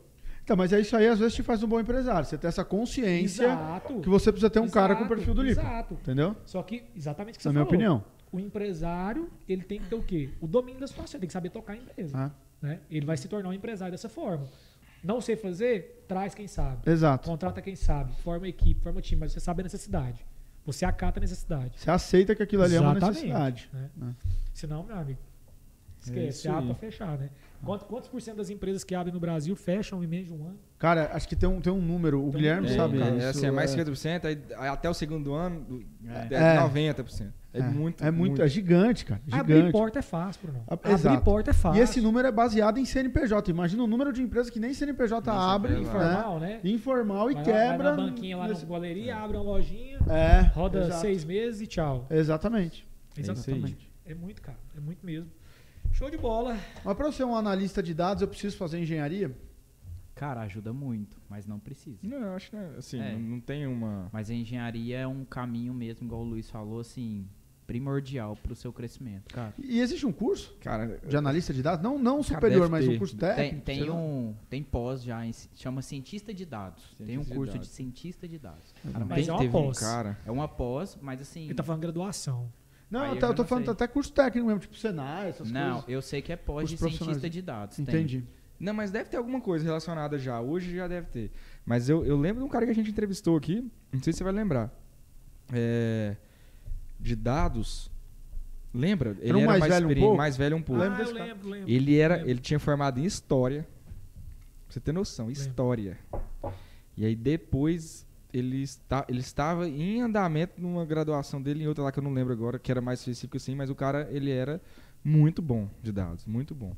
Então, mas é isso aí, às vezes te faz um bom empresário. Você tem essa consciência Exato. que você precisa ter um cara com o Exato, perfil do Lipa. Exato. Entendeu? Só que, exatamente o que você Na minha falou. opinião. O empresário, ele tem que ter o quê? O domínio da situação, ele tem que saber tocar a empresa. Ah, Né? Ele vai se tornar um empresário dessa forma. Não sei fazer, traz quem sabe. exato. Contrata quem sabe, forma equipe, forma time, mas você sabe a necessidade. Você acata a necessidade. Você aceita que aquilo ali é uma Exatamente, necessidade. né? né? Senão, meu amigo, É esquece, você abre pra fechar, né? Quantos, quantos por cento das empresas que abrem no Brasil fecham em menos de um ano? Cara, acho que tem um, tem um número. O Tem Guilherme sabe, é, cara. é, isso assim, é mais 50%, aí, até o segundo ano é, É. 90%. É, muito. É muito, é gigante, cara. Abrir Gigante. porta é fácil, Bruno. Abrir exato. porta é fácil. E esse número é baseado em CNPJ. Imagina o número de empresas que nem CNPJ Nem abre, CNPJ. né? informal, né? Informal e Vai quebra. Vai na banquinha lá nesse- na galeria, abre uma lojinha, É. roda exato. seis meses e tchau. Exatamente. É. Exatamente. É muito, cara. É muito mesmo. Show de bola. Mas para eu ser um analista de dados, eu preciso fazer engenharia? Cara, ajuda muito, mas não precisa. Não, eu acho que né, assim, É. não, não tem uma. Mas a engenharia é um caminho mesmo, igual o Luiz falou, assim, primordial pro seu crescimento, cara. E existe um curso Cara, de analista de dados? Não, não superior, mas um curso Tem, técnico? tem lá. um tem pós já, chama cientista de dados. tem um Cientista de curso de, dados. cientista de dados. cara, Mas bem é uma pós. um cara. É uma pós, mas assim. Ele tá falando graduação. Não, Aí eu, já eu tô não falando sei. até curso técnico mesmo, tipo Senai, essas não, coisas. eu sei que é pós de cientista de dados. tem. Entendi. Não, mas deve ter alguma coisa relacionada já. Hoje já deve ter. Mas eu, eu lembro de um cara que a gente entrevistou aqui, não sei se você vai lembrar. É, de dados. Lembra? Ele um era mais mais, velho um pouco? mais velho um pouco. Lembro ah, cara. lembro, lembro. Ele era, Lembro. ele tinha formado em história. Pra você ter noção, Lembro. história. E aí depois ele, está, ele estava em andamento numa graduação dele em outra lá que eu não lembro agora, que era mais específico assim, mas o cara ele era muito bom de dados, muito bom.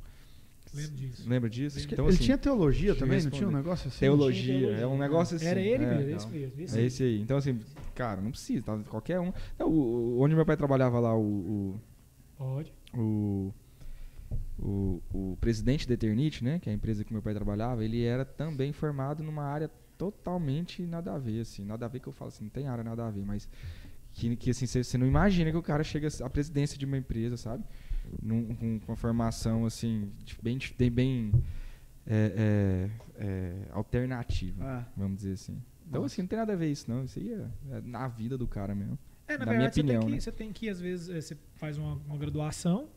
Lembro disso. Lembra disso? Então, ele assim, tinha teologia também, não tinha um negócio assim? teologia, é um negócio assim. Era ele é, mesmo, então. esse mesmo. Esse É esse aí. Então, assim, cara, não precisa, tá? Qualquer um. Não, o- o- onde meu pai trabalhava lá, o, Pode. o, o, o, o presidente da Eternity, né? Que é a empresa que meu pai trabalhava, ele era também formado numa área totalmente nada a ver, assim. Nada a ver que eu falo assim, não tem área nada a ver, mas que, que assim, você não imagina que o cara chega à presidência de uma empresa, sabe? Num, com, uma formação, assim, bem, bem, é, é, é, alternativa, Ah. vamos dizer assim. Então, Nossa. assim, não tem nada a ver isso, não. Isso aí é, é na vida do cara mesmo. É, na, Na minha verdade, opinião, você, tem que, né? você tem que, às vezes, você faz uma, uma graduação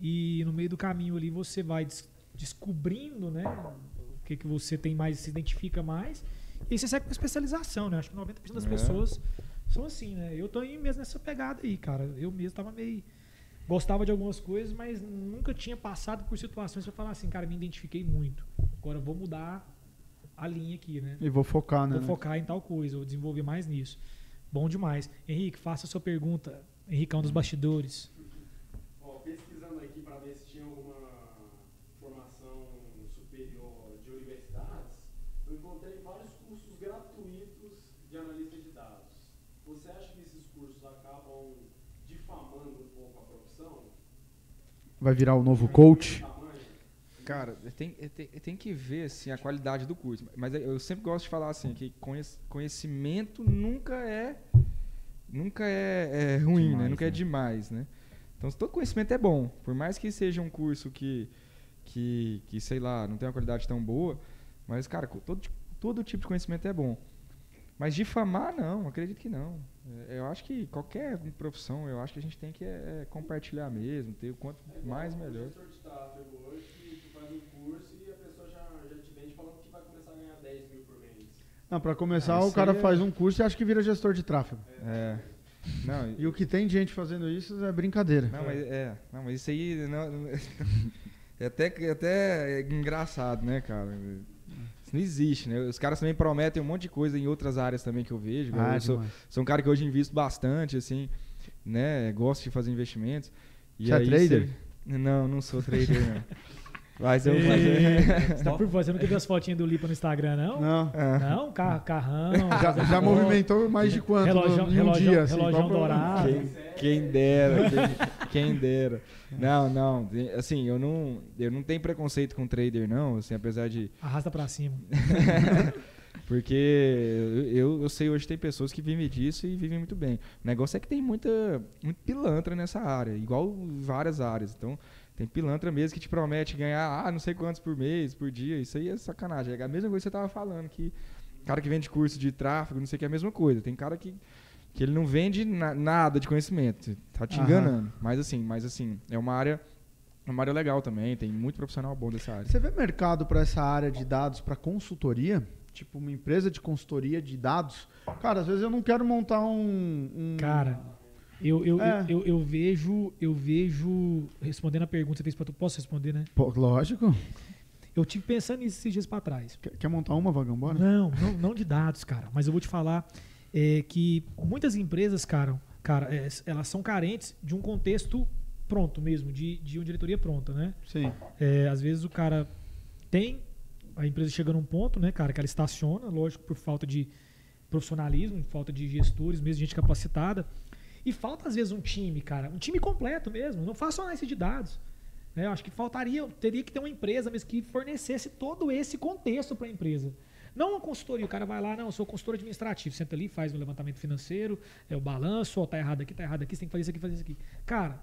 e no meio do caminho ali você vai des- descobrindo, né? O que, que você tem mais, se identifica mais. E aí você segue com especialização, né? Acho que 90% das É. pessoas são assim, né? Eu tô aí mesmo nessa pegada aí, cara. Eu mesmo tava meio. Gostava de algumas coisas, mas nunca tinha passado por situações pra falar assim, cara, me identifiquei muito. Agora eu vou mudar a linha aqui, né? E vou focar, né? Vou focar em tal coisa, vou desenvolver mais nisso. Bom demais. Henrique, faça a sua pergunta. Henrique é um dos bastidores. Ó, pesquisando aqui para ver se tinha alguma formação superior de universidades, eu encontrei vários cursos gratuitos de analista de dados. Você acha que esses cursos acabam difamando um pouco a profissão? Vai virar o novo coach. Cara, tem, tem, tem que ver assim, a qualidade do curso. Mas eu sempre gosto de falar assim, que conhec- conhecimento nunca é nunca é, é ruim, né? Demais, Nunca é né? demais, né? Então, todo conhecimento é bom. Por mais que seja um curso que, que, que sei lá, não tem uma qualidade tão boa, mas, cara, todo, todo tipo de conhecimento é bom. Mas difamar, não, acredito que não. É, Eu acho que qualquer profissão, eu acho que a gente tem que é, é, compartilhar mesmo, ter o quanto mais Um melhor. gestor de tráfego hoje que, que faz um curso e a pessoa já, já te vende falando que vai começar a ganhar 10 mil por mês. Não, pra começar, Ah, o cara é- faz um curso e acha que vira gestor de tráfego. É. Não, E o que tem de gente fazendo isso é brincadeira. Não, mas é. Não, mas isso aí não, não- é até, é até engraçado, né, cara? Não existe, né? Os caras também prometem um monte de coisa em outras áreas também que eu vejo. Ah, eu sou, sou um cara que hoje invisto bastante, assim, né? Gosto de fazer investimentos. E Você é trader? cê- Não, não sou trader, não. Mas eu vou Ei, fazer. Você tá por você não quer ver as fotinhas do Lipa no Instagram, não? Não. Ah. Não, carro, carrão. Já, já movimentou mais de quanto Relógio- no, em um relógio- dia? Assim, relógio pra- dourado. Quem, quem dera, quem, quem dera. Não, não, assim, eu não, eu não tenho preconceito com trader, não, assim, apesar de. Arrasta pra cima. Porque eu, eu sei hoje tem pessoas que vivem disso e vivem muito bem. O negócio é que tem muita, muito pilantra nessa área, igual várias áreas. Então, tem pilantra mesmo que te promete ganhar, ah, não sei quantos por mês, por dia. Isso aí é sacanagem. É a mesma coisa que você tava falando, que cara que vende curso de tráfego, não sei o que, é a mesma coisa. Tem cara que, que ele não vende na- nada de conhecimento. Tá te Aham. enganando. Mas assim, mas assim, é uma área, é uma área legal também. Tem muito profissional bom dessa área. Você vê mercado para essa área de dados para consultoria? Tipo, uma empresa de consultoria de dados? Cara, às vezes eu não quero montar um. um- Cara, eu, eu, É. eu, eu vejo, eu vejo, respondendo a pergunta que você fez pra tu, posso responder, né? Pô, lógico. Eu tive pensando nisso esses dias pra trás. Quer, quer montar uma, Vagambora? Não, não, não de dados, cara. Mas eu vou te falar é, que muitas empresas, cara, cara é, elas são carentes de um contexto pronto mesmo, de, de uma diretoria pronta, né? Sim. É, às vezes o cara tem, a empresa chega num ponto, né, cara, que ela estaciona, lógico, por falta de profissionalismo, falta de gestores, mesmo gente capacitada. E falta, às vezes, um time, cara, um time completo mesmo. Não faça análise de dados. Né? Eu acho que faltaria, teria que ter uma empresa mesmo que fornecesse todo esse contexto para a empresa. Não uma consultoria, o cara vai lá, não, eu sou consultor administrativo, senta ali, faz um levantamento financeiro, é o balanço, ó, tá errado aqui, tá errado aqui, você tem que fazer isso aqui, fazer isso aqui. Cara,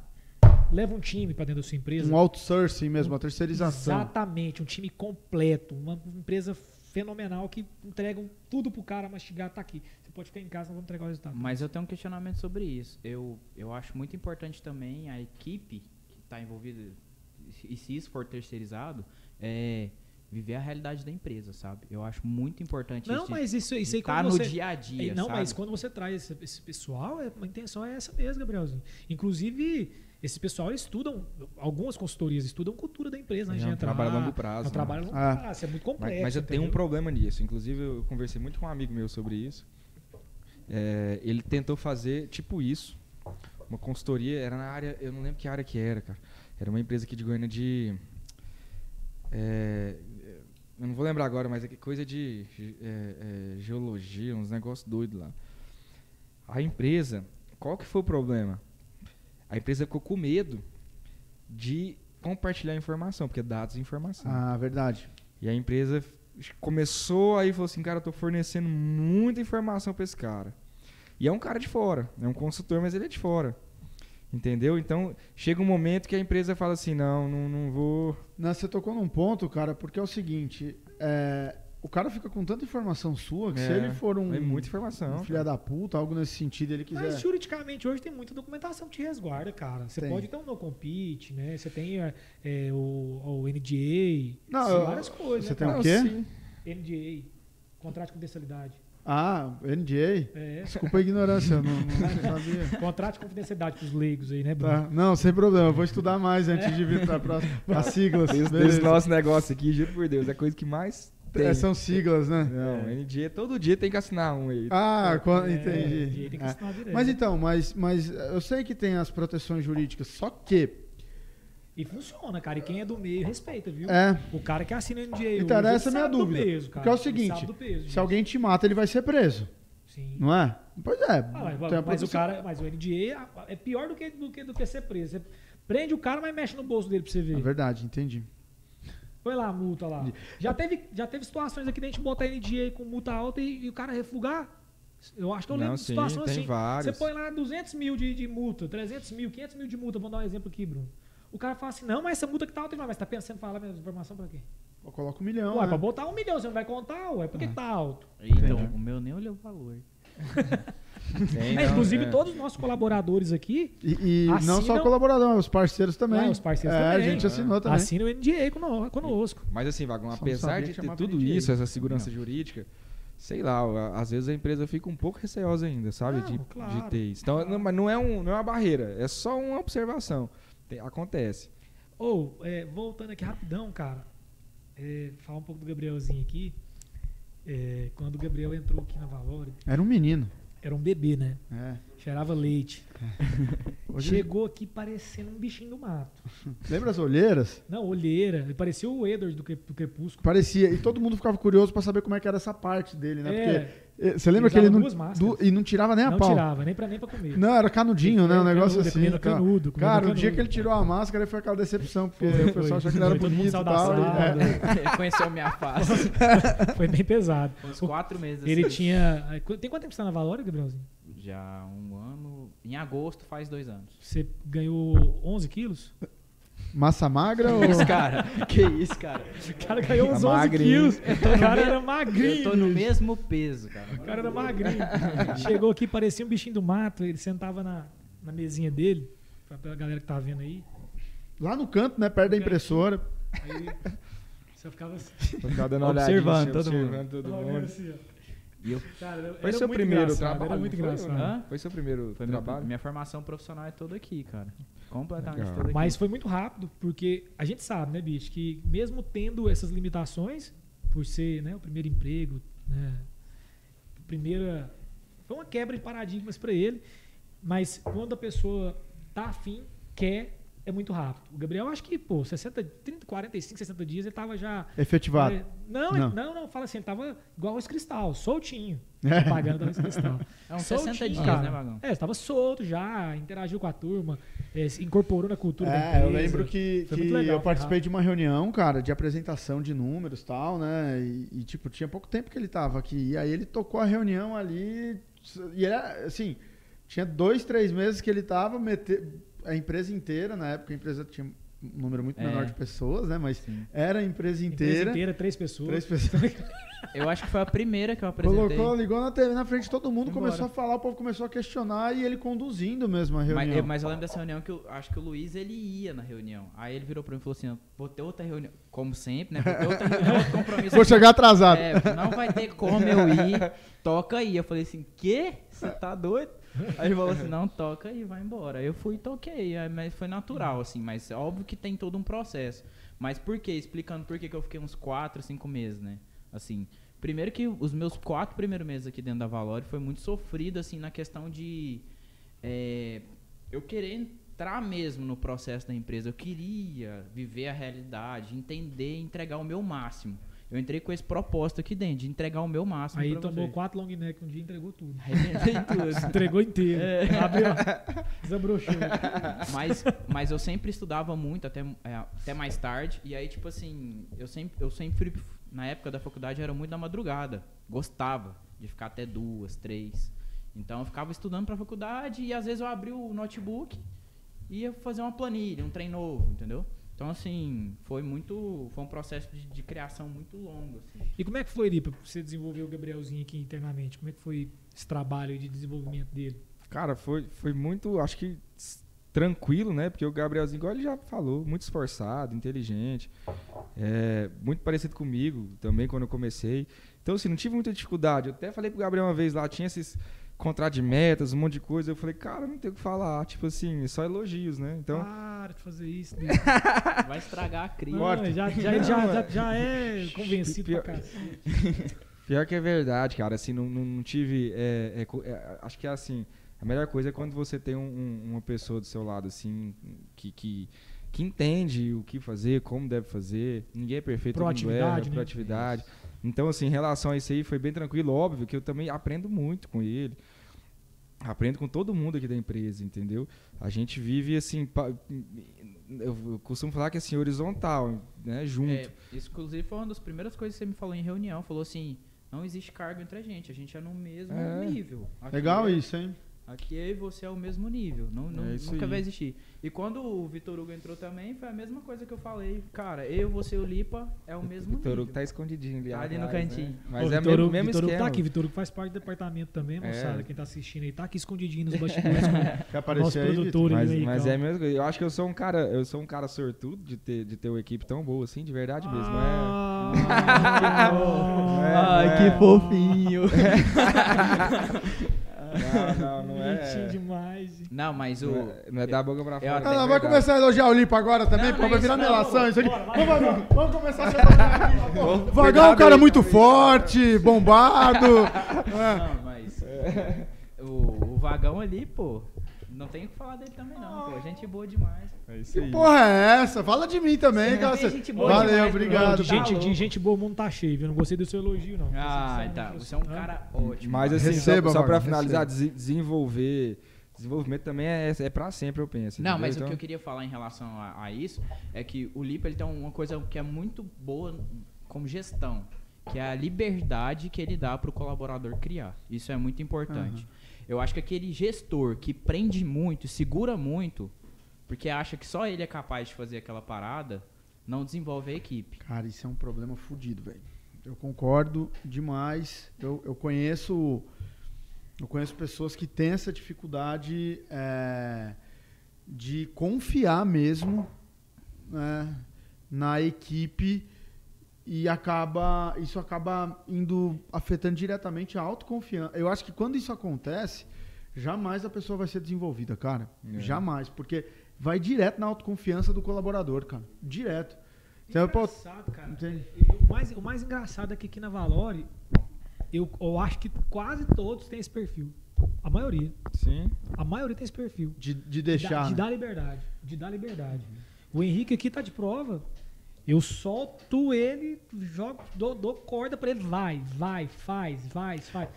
leva um time para dentro da sua empresa. Um outsourcing mesmo, uma terceirização. Exatamente, um time completo, uma empresa fenomenal que entregam tudo pro cara mastigar, tá aqui. Você pode ficar em casa, nós vamos entregar o resultado. Mas eu tenho um questionamento sobre isso. Eu, eu acho muito importante também a equipe que está envolvida, e se isso for terceirizado, é viver a realidade da empresa, sabe? Eu acho muito importante Não, isso. mas isso, isso aí tá quando no você... dia a dia, Não, sabe? mas quando você traz esse, esse pessoal, é- a intenção é essa mesmo, Gabrielzinho. Inclusive, esse pessoal estudam, algumas consultorias estudam cultura da empresa, né? É de um trabalho a longo prazo, É um né? trabalho a longo Ah. prazo, é muito Mas, complexo. mas eu tenho um problema nisso. Inclusive, eu conversei muito com um amigo meu sobre isso. É, ele tentou fazer tipo isso. Uma consultoria, era na área, eu não lembro que área que era, cara. Era uma empresa aqui de Goiânia de. é, eu não vou lembrar agora, mas é que coisa de é, é, geologia, uns negócios doidos lá. A empresa, qual que foi o problema? A empresa ficou com medo de compartilhar informação, porque dados é informação. Ah, verdade. E a empresa começou aí e falou assim, cara, eu tô fornecendo muita informação para esse cara. E é um cara de fora, é um consultor, mas ele é de fora. Entendeu? Então, chega um momento que a empresa fala assim, não, não, não vou... Não, você tocou num ponto, cara, porque é o seguinte, é, o cara fica com tanta informação sua que se É, ele for um, É muita informação. um filho da puta, algo nesse sentido, ele quiser... Mas juridicamente hoje tem muita documentação que te resguarda, cara. Você Tem. pode ter um no compete, né? Você tem é, é, o, o NDA, Não, tem eu- várias coisas. você né, tem cara? o quê? sim. NDA, contrato de confidencialidade. Ah, NDA? É, Desculpa a ignorância, eu não, não sabia. contrato de confidencialidade pros leigos aí, né, Bruno? Tá. Não, sem problema, eu vou estudar mais antes de vir para próxima. As siglas. Desse, beleza. desse nosso negócio aqui, juro por Deus, é a coisa que mais tem. É, são siglas, né? Não, NDA, todo dia tem que assinar um aí. Ah, quan- É, entendi. NDA tem que É. assinar direto. Mas então, mas, mas eu sei que tem as proteções jurídicas, só que E funciona, cara. E quem é do meio respeita, viu? é, O cara que assina NDA Então, hoje, essa é a minha dúvida. Do peso, cara. Porque é o seguinte, peso, se alguém te mata, ele vai ser preso, Sim. não é? Pois é. Ah, mas, tem a mas o cara, mas o NDA é pior do que, do que, do que ser preso. Você prende o cara, mas mexe no bolso dele pra você ver. É verdade, entendi. Foi lá a multa lá. Já teve, já teve situações aqui da gente botar NDA com multa alta e, e o cara refugar? Eu acho que eu lembro Não, de sim, situações tem assim. vários. Você põe lá 200 mil de, de multa, 300 mil, 500 mil de multa. Vamos dar um exemplo aqui, Bruno. O cara fala assim, não, mas essa multa que tá alta demais. Mas tá pensando em falar minha informação pra quê? Eu coloco um milhão, Ué, né? pra botar um milhão, você não vai contar? Ué, por que tá alto? Então, Entendi. o meu nem olhou o valor. Tem, É, não, inclusive, é. todos os nossos colaboradores aqui E, e não só Assinam- o colaborador, os parceiros também. Ah, os parceiros é, também. a gente assinou também. assinam o NDA cono- conosco. Mas assim, Vagão, Só não apesar de ter tudo NDA. isso, essa segurança jurídica, sei lá, a- às vezes a empresa fica um pouco receosa ainda, sabe? Não, de, claro, de ter isso. Então, claro. não, mas não é, um, não é uma barreira, é só uma observação. Tem- acontece. Ou, é, voltando aqui rapidão, cara, é, falar um pouco do Gabrielzinho aqui. É, quando o Gabriel entrou aqui na Valore, Era um menino. era um bebê, né? É. Cheirava leite. Hoje- Chegou aqui parecendo um bichinho do mato. Lembra as olheiras? Não, olheira. Ele parecia o Edward do, do Crepúsculo. Parecia. E todo mundo ficava curioso pra saber como é que era essa parte dele, né? É. Porque eh, você lembra Ele que ele não. du- e não tirava nem a não pau. tirava, nem pra, nem pra comer. Não, era canudinho, né? Um Foi negócio canudo, assim. comendo cara. canudo, comendo Cara, o canudo. dia que ele tirou a máscara foi aquela decepção, porque Foi, o pessoal foi. achou que ele era Foi todo mundo bonito e tal. sala, é. né? Conheceu minha face. Foi bem pesado. Uns quatro meses. Ele assim. tinha. Tem quanto tempo você tá na Valore, Gabrielzinho? Já um ano. Em agosto faz dois anos. Você ganhou 11 quilos? Massa magra ou. Que isso, cara? Que isso, cara? O cara ganhou uns Tá 11 magrinho. quilos. O cara era magrinho. Eu tô no mesmo peso, cara. O cara era magrinho. Chegou aqui, parecia um bichinho do mato. Ele sentava na, na mesinha dele. Pra, pra galera que tá vendo aí. Lá no canto, né? Perto da impressora. Aí você ficava assim. Ficar dando Observando olhadinha, todo mundo. observando todo mundo. assim, ó. E eu Cara, Foi seu primeiro trabalho? Era muito foi, engraçado. Foi seu primeiro Foi meu- trabalho? minha formação profissional é toda aqui, cara. Completamente Legal. toda aqui. Mas foi muito rápido, porque a gente sabe, né, bicho, que mesmo tendo essas limitações, por ser né, o primeiro emprego, né, primeira. Foi uma quebra de paradigmas para ele, mas quando a pessoa tá afim, quer, é muito rápido. O Gabriel, acho que, pô, 60, 30, 45, 60 dias ele tava já. Efetivado. É, não, Não. ele- não, não, fala assim, ele tava igual arroz cristal, soltinho. É. Pagando da arroz cristal. É uns Soltinho, 60 dias, cara. né, Vagão? É, estava solto já, interagiu com a turma, é, se incorporou na cultura da É, eu empresa. lembro que, que legal, eu foi participei de uma reunião, cara, de apresentação de números e tal, né? E, e, tipo, tinha pouco tempo que ele tava aqui. E aí ele tocou a reunião ali. E era, assim, tinha dois, três meses que ele tava, mete, a empresa inteira, na época a empresa tinha um número muito É. menor de pessoas, né? Mas Sim. era a empresa Empresa inteira. inteira, três pessoas. Três pessoas. Eu acho que foi a primeira que eu apresentei. Colocou, ligou na TV na frente de todo mundo, Embora. começou a falar, o povo começou a questionar e ele conduzindo mesmo a Mas, reunião. eu- mas eu lembro dessa reunião que eu acho que o Luiz ele ia na reunião. Aí ele virou pra mim e falou assim: vou ter outra reunião. Como sempre, né? Vou ter outra reunião, outro compromisso. Vou chegar atrasado. É, não vai ter como eu ir. Toca aí. Eu falei assim: quê? Você tá doido? Aí ele falou assim: não, toca aí, vai embora. Eu fui e toquei. Mas foi natural, assim. Mas óbvio que tem todo um processo. Mas por quê? Explicando por que eu fiquei uns 4, 5 meses, né? Assim. Primeiro que os meus quatro primeiros meses aqui dentro da Valore foi muito sofrido, assim, na questão de é, eu querer entrar mesmo no processo da empresa. Eu queria viver a realidade, entender e entregar o meu máximo. Eu entrei com esse propósito aqui dentro, de entregar o meu máximo. Aí tomou vocês. quatro long neck um dia e entregou tudo. Entregou inteiro. É. Abriu, desabrochou. mas, mas eu sempre estudava muito, até, é, até mais tarde. E aí, tipo assim, eu sempre, eu sempre, na época da faculdade, era muito da madrugada. Gostava de ficar até duas, três. Então eu ficava estudando pra faculdade e às vezes eu abria o notebook e ia fazer uma planilha, um trem novo, entendeu? Então, assim, foi muito. Foi um processo de, de criação muito longo. Assim. E como é que foi, Lipa, pra você desenvolver o Gabrielzinho aqui internamente? Como é que foi esse trabalho de desenvolvimento dele? Cara, foi, foi muito, acho que tranquilo, né? Porque o Gabrielzinho, igual ele já falou, muito esforçado, inteligente, é, muito parecido comigo também quando eu comecei. Então, assim, não tive muita dificuldade. Eu até falei pro Gabriel uma vez lá, tinha esses contratos de metas, um monte de coisa. Eu falei, cara, não tem o que falar. Tipo assim, só elogios, né? Então, Para de fazer isso, Lipa. Vai estragar a crise. Não, já, já, Não, já, é. já, já é convencido Pior- pra cacete. Pior que é verdade, cara. Assim, não, não, não tive. é, é é, acho que é assim. A melhor coisa é quando você tem um- um- uma pessoa do seu lado, assim, que, que, que entende o que fazer, como deve fazer. Ninguém é perfeito, Proatividade, erra, né? proatividade. Então, assim, em relação a isso aí, foi bem tranquilo. Óbvio que eu também aprendo muito com ele. Aprendo com todo mundo aqui da empresa, entendeu? A gente vive assim. Eu costumo falar que é assim, horizontal, né? Junto. É, isso, inclusive, foi uma das primeiras coisas que você me falou em reunião. Falou assim: não existe cargo entre a gente, a gente é no mesmo É. nível. Aqui Legal é- isso, hein? Aqui eu e você é o mesmo nível. Não, não- É nunca aí. vai existir. E quando o Vitor Hugo entrou também, foi a mesma coisa que eu falei. Cara, eu, você e o Lipa é o mesmo Vitor nível. Hugo tá escondidinho ali, Tá ali no atrás, cantinho. Né? Ô, Mas é Vitor mesmo, mesmo Vitor Hugo esquema. tá aqui, Vitor Hugo faz parte do departamento também, É. moçada. Quem tá assistindo aí, tá aqui escondidinho nos bastidores. com- Quer aparecer aí, Vitor? produtor Mas, aí, mas então. é mesmo. Eu acho que eu sou um cara, eu sou um cara sortudo de ter, de ter uma equipe tão boa assim, de verdade mesmo. Ah, Ai, que fofinho. É, não, não, não Bonitinho é. demais. Não, mas o. Não é, não é da boca pra fora. é Ah, não, vai começar a elogiar o Lipa agora também, Não, pô, não é vai virar melação isso aqui. Vamos, vamos, vamos começar a pô. Vamos- Vagão é um cara muito forte, bombado. É. Não, mas. o, o vagão ali, pô. Não tem o que falar dele também, não, pô. Gente boa demais. É isso aí. Porra, é essa? Fala de mim também, cara. tem gente boa Valeu, demais, obrigado. de, gente, tá de gente boa, o mundo tá cheio, viu? Não gostei do seu elogio, não. Ah, Você- tá. você- é um cara ótimo. Mas assim, Receba, só, só pra Wagner, finalizar, dese- desenvolver. Desenvolvimento também é, é pra sempre, eu penso. Não, entendeu? mas o Então, que eu queria falar em relação a, a isso é que o Lipa ele tem uma coisa que é muito boa como gestão, que é a liberdade que ele dá para o colaborador criar. Isso é muito importante. Eu acho que aquele gestor que prende muito, segura muito, porque acha que só ele é capaz de fazer aquela parada, não desenvolve a equipe. Cara, isso é um problema fudido, velho. Eu concordo demais. Eu, eu conheço. Eu conheço pessoas que têm essa dificuldade é, de confiar mesmo né, na equipe e acaba isso acaba indo afetando diretamente a autoconfiança. Eu acho que quando isso acontece, jamais a pessoa vai ser desenvolvida, cara. É. Jamais, porque vai direto na autoconfiança do colaborador, cara. Direto. Então, pô, Engraçado, cara. Entende? O mais, o mais engraçado é que aqui na Valore, eu, eu acho que quase todos têm esse perfil. A maioria. Sim. A maioria tem esse perfil. De, de De, deixar. dar- de né? dar liberdade. De dar liberdade. O Henrique aqui tá de prova. Eu solto ele, jogo, dou, dou corda pra ele. Vai, vai, faz, vai, faz.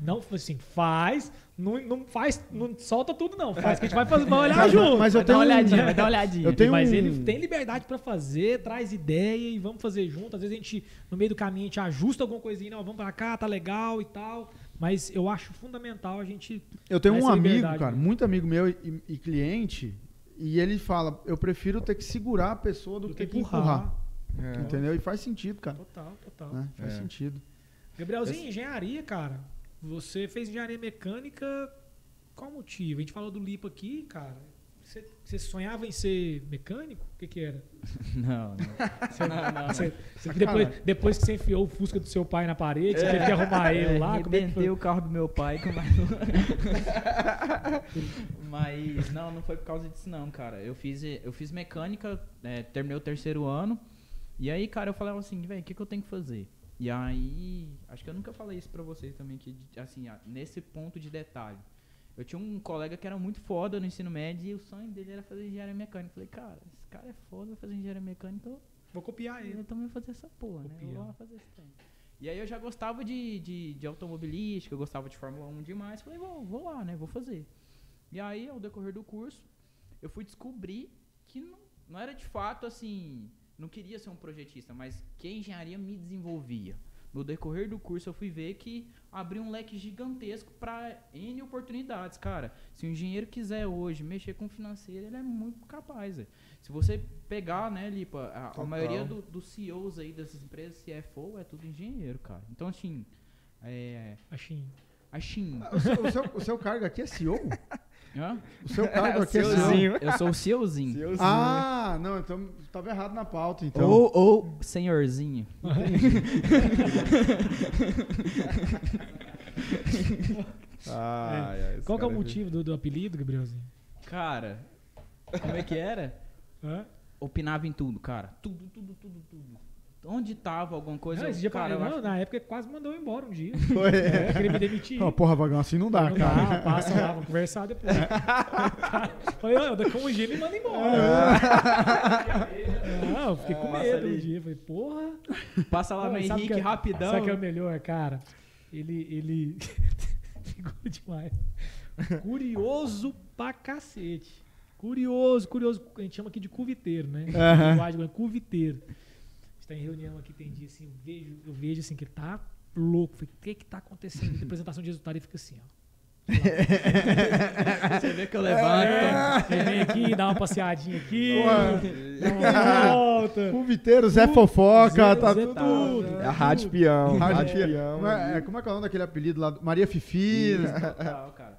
Não assim, faz, não, não faz, não solta tudo, não. Faz que a gente vai, fazer, vai olhar Mas- junto. mas eu Vai dar uma tenho um- olhadinha, vai dar uma olhadinha. Eu tenho Mas um- ele tem liberdade pra fazer, traz ideia e vamos fazer junto. Às vezes a gente, no meio do caminho, a gente ajusta alguma coisinha, não, vamos pra cá, tá legal e tal. Mas eu acho fundamental a gente. Eu tenho um amigo, cara, né? muito amigo meu e, e cliente, e ele fala: eu prefiro ter que segurar a pessoa do, que, que empurrar. É. Entendeu? E faz sentido, cara. Total, total. né? Faz É. sentido. Gabrielzinho, engenharia, cara. Você fez engenharia mecânica. Qual o motivo? A gente falou do Lipa aqui, cara. Você, você sonhava em ser mecânico? O que, que era? Não, não. Você- Não, não, não. você- você- depois, depois que você enfiou o Fusca do seu pai na parede, você teve que arrumar ele É, lá. Como é foi? o carro do meu pai com Mas não, não foi por causa disso não, cara. Eu fiz, eu fiz mecânica, é, terminei o terceiro ano. E aí, cara, eu falava assim, velho, o que, que eu tenho que fazer? E aí, acho que eu nunca falei isso pra vocês também, que assim, nesse ponto de detalhe. Eu tinha um colega que era muito foda no ensino médio e o sonho dele era fazer engenharia mecânica. Falei, cara, esse cara é foda, vai fazer engenharia mecânica, eu Vou copiar ele. eu também vou fazer essa porra, né? Eu vou fazer esse trem. E aí eu já gostava de, de, de automobilística, eu gostava de Fórmula 1 demais. Falei, vou, vou lá, né? Vou fazer. E aí, ao decorrer do curso, eu fui descobrir que não, não era de fato assim. Não queria ser um projetista, mas que a engenharia me desenvolvia. No decorrer do curso, eu fui ver que abriu um leque gigantesco para N oportunidades, cara. Se o engenheiro quiser hoje mexer com financeiro, ele é muito capaz. velho. Se você pegar, né, Lipa, a- a, maioria do- dos CEOs aí dessas empresas, CFO, é tudo engenheiro, cara. Então, assim, é, Assim. a Shin. O seu, o seu- o seu cargo aqui é CEO? Hã? O seu cargo aqui é CEOzinho. CEO? Eu sou o CEOzinho. Ah, não, então estava errado na pauta, então. Ou, ou senhorzinho. Ai, ai, esse Qual que é o cara motivo do, do apelido, Gabrielzinho? Cara, como é que era? Hã? Opinava em tudo, cara. Tudo, tudo, tudo, tudo. Onde tava alguma coisa. Não, esse eu- dia cara, não, acho- na época ele quase mandou eu embora um dia. Foi. É, queria me demitir. Ó, porra, vagão, assim não dá, não cara. dá, passa lá, vamos conversar depois. Falei, ó, daqui a um dia me manda embora. Não, eu fiquei com medo um dia. Falei, porra. Passa lá Não, no Henrique que é- rapidão. Sabe o que é o melhor, cara? Ele. ele... Ficou demais. Curioso pra cacete. Curioso, curioso. A gente chama aqui de cuviteiro, né? Linguagem, Cuviteiro. A tá em reunião aqui, tem dia assim, eu vejo, eu vejo assim que ele tá louco. Falei, o que que tá acontecendo? De apresentação de resultado, ele fica assim, ó. Você vê que eu levanto. É, ele vem aqui, dá uma passeadinha aqui, Pô, dá uma volta. Cuviteiro, Zé Fofoca, Zé- tá Zé tudo. tudo. É a Rádio Peão. Rádio Rádio Peão. É, como é que é o nome daquele apelido lá? Maria Fifi. né? Total, cara.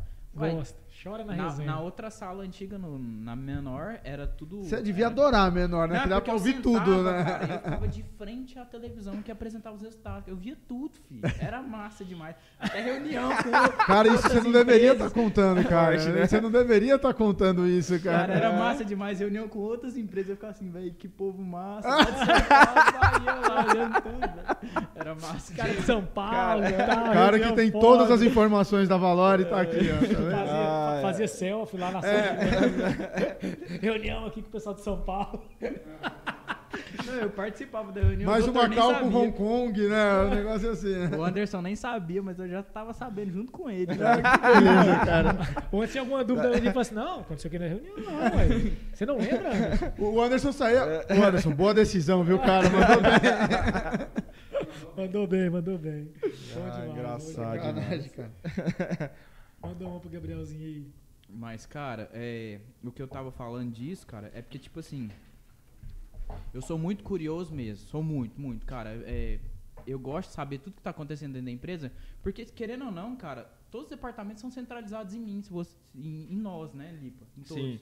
Chora na, na, resenha. na outra sala antiga, no- na menor, era tudo. Você devia era- adorar menor, né? Não, que dá porque pra eu ouvir sentava, tudo, né? Cara, eu ficava de frente à televisão que apresentava os resultados. Eu via tudo, filho. Era massa demais. Até reunião com. Cara, isso você não deveria estar empresas. contando, cara. Forte, né? Você não deveria estar contando isso, cara. Cara, era massa demais. Reunião com outras empresas. Eu ficava assim, velho, que povo massa. Lá de São Paulo, Bahia, lá olhando tudo. velho. Era massa. Cara de demais. São Paulo, tal, Cara que tem foda. todas as informações da Valore tá aqui, ó. Tá Fazia, Ah, é. fazia selfie lá na sala. Reunião aqui com o pessoal de São Paulo. Não, eu participava da reunião. Mais o um Macau com. Hong Kong, né? Um negócio assim. né? O Anderson nem sabia, mas eu já tava sabendo junto com ele. Que beleza, cara. Ou tinha alguma dúvida, ele falou assim: não, aconteceu aqui na reunião, não, ué. Você não lembra? O Anderson saía. O Anderson, boa decisão, viu, cara? Mandou bem. Mandou bem, mandou bem. Bom Ah, engraçado. demais. Sacanagem, cara. Manda uma pro Gabrielzinho aí. Mas, cara, é, o que eu tava falando disso, cara, é porque, tipo assim, eu sou muito curioso mesmo, sou muito, muito, cara. É, eu gosto de saber tudo que tá acontecendo dentro da empresa, porque, querendo ou não, cara, todos os departamentos são centralizados em mim, se você, em, em nós, né, Lipa? Em todos. Sim.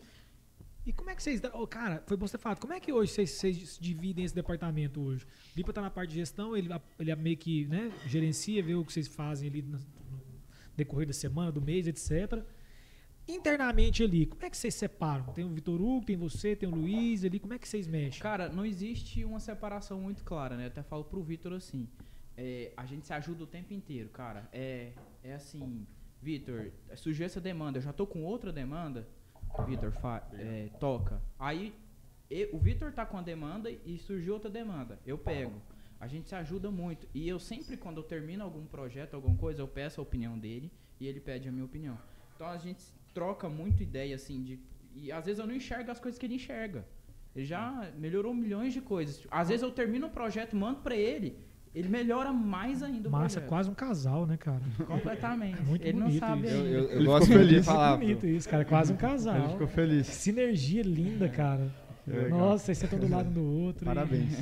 E como é que vocês. ô, cara, foi bom você falar. Como é que hoje vocês, vocês dividem esse departamento hoje? O Lipa tá na parte de gestão, ele, ele meio que né, gerencia, vê o que vocês fazem ali decorrer da semana, do mês, etc. Internamente ali, como é que vocês separam? Tem o Vitor Hugo, tem você, tem o Luiz ali, como é que vocês mexem? Cara, não existe uma separação muito clara, né? Eu até falo pro Vitor assim. é, a gente se ajuda o tempo inteiro, cara. É, é assim. Vitor, surgiu essa demanda, eu já tô com outra demanda. Vitor, é, toca. Aí e- o Vitor tá com a demanda e surgiu outra demanda. Eu pego. A gente se ajuda muito. E eu sempre, quando eu termino algum projeto, alguma coisa, eu peço a opinião dele e ele pede a minha opinião. Então a gente troca muito ideia, assim, de. E às vezes eu não enxergo as coisas que ele enxerga. Ele já melhorou milhões de coisas. Às vezes eu termino um projeto, mando pra ele, ele melhora mais ainda o Massa, projeto. quase um casal, né, cara? Completamente. É muito ele não bonito sabe isso. Eu, eu, eu Ele gosto ficou feliz. falar. bonito isso, cara. Quase um casal. Ele ficou feliz. Sinergia linda, cara. Legal. Nossa, vocês sentam do lado um do outro. e- Parabéns.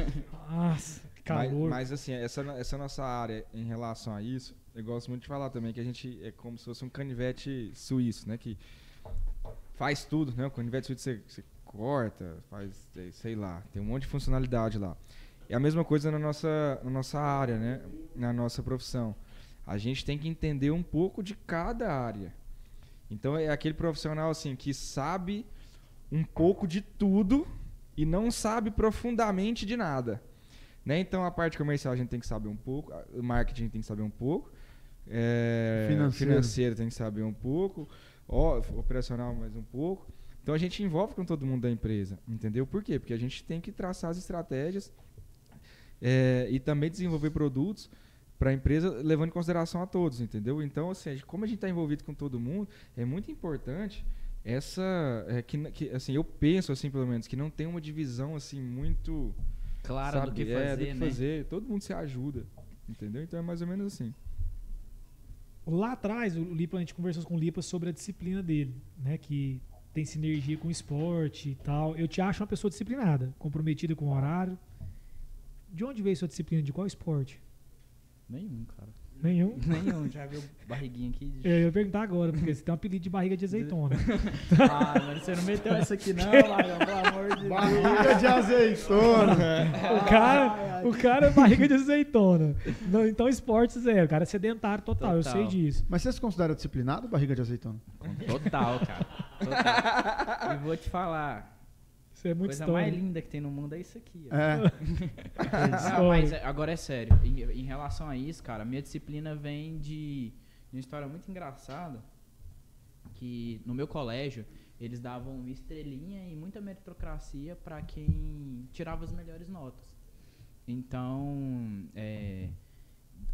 Nossa, que Mas, calor. mas, assim, essa, essa nossa área em relação a isso, eu gosto muito de falar também que a gente é como se fosse um canivete suíço, né? Que faz tudo, né? O canivete suíço você, você corta, faz, sei lá, tem um monte de funcionalidade lá. É a mesma coisa na nossa, na nossa área, né? Na nossa profissão. A gente tem que entender um pouco de cada área. Então é aquele profissional assim que sabe um pouco de tudo e não sabe profundamente de nada. Né? Então a parte comercial a gente tem que saber um pouco, o marketing tem que saber um pouco, é, Financeiro. financeiro tem que saber um pouco, ó, operacional mais um pouco. Então a gente envolve com todo mundo da empresa, entendeu? Por quê? Porque a gente tem que traçar as estratégias é, e também desenvolver produtos para a empresa levando em consideração a todos, entendeu? Então, assim, como a gente está envolvido com todo mundo, é muito importante essa é, que, que, assim eu penso assim pelo menos que não tem uma divisão assim muito Claro do sabe, que é, fazer, do que né? fazer. Todo mundo se ajuda, entendeu? Então é mais ou menos assim. Lá atrás, o Lipa, a gente conversou com o Lipa sobre a disciplina dele, né? Que tem sinergia com o esporte e tal. Eu te acho uma pessoa disciplinada, comprometida com o horário. De onde veio sua disciplina? De qual esporte? Nenhum, cara. Nenhum. Nenhum, já viu barriguinha aqui? de- Eu ia perguntar agora, porque você tem um apelido de barriga de azeitona. Ah, mas você não meteu essa aqui não, pelo amor de Deus. Barriga de azeitona. O cara, o cara é barriga de azeitona. Não, então, esporte zero. O cara é sedentário total, eu Total. sei disso. Mas você se considera disciplinado, barriga de azeitona? Total, cara. Total. E vou te falar, Isso é muito coisa história. mais linda que tem no mundo é isso aqui. ó. É. Não, mas agora é sério. Em, em relação a isso, cara, minha disciplina vem de, de uma história muito engraçada. Que no meu colégio, eles davam uma estrelinha e muita meritocracia pra quem tirava as melhores notas. Então, é,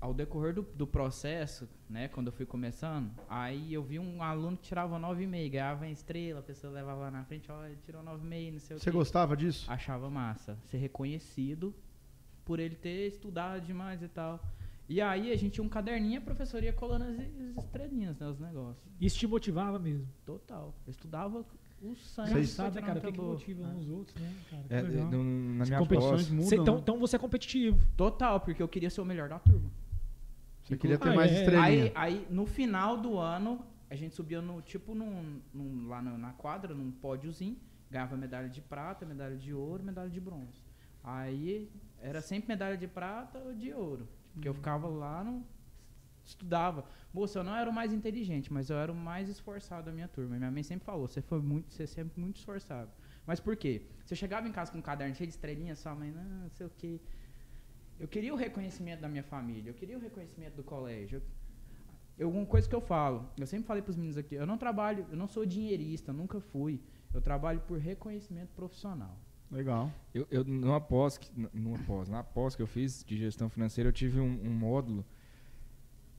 ao decorrer do, do processo, né, quando eu fui começando, aí eu vi um aluno que tirava 9,5, ganhava em estrela, a pessoa levava lá na frente, ó, ele tirou 9,5, não sei o Você quê gostava disso? achava massa ser reconhecido por ele ter estudado demais e tal. E aí a gente tinha um caderninho e a professora ia colando as, as estrelinhas, né, os negócios. Isso te motivava mesmo. Total. Eu estudava o sangue. Você Vocês- sabe, pra cara, o que, motiva uns outros, né, cara? É, no- na As minha competições mudam. Então, né? então você é competitivo. Total, porque eu queria ser o melhor da turma. Você queria ter Ah, mais é. estrelinha. Aí, aí, no final do ano, a gente subia no, tipo, num, num- lá na, na quadra, num pódiozinho, ganhava medalha de prata, medalha de ouro, medalha de bronze. Aí era sempre medalha de prata ou de ouro. Porque eu ficava lá, no, estudava. Moça, eu não era o mais inteligente, mas eu era o mais esforçado da minha turma. Minha mãe sempre falou, você foi muito, você é sempre muito esforçado. Mas por quê? Você chegava em casa com um caderno cheio de estrelinhas, sua mãe, não, não sei o quê. Eu queria o reconhecimento da minha família, eu queria o reconhecimento do colégio. Eu, uma coisa que eu falo, eu sempre falei para os meninos aqui, eu não trabalho, eu não sou dinheirista, nunca fui. Eu trabalho por reconhecimento profissional. Legal. Eu, eu numa pós, que- n- numa pós, na pós que eu fiz de gestão financeira, eu tive um, um módulo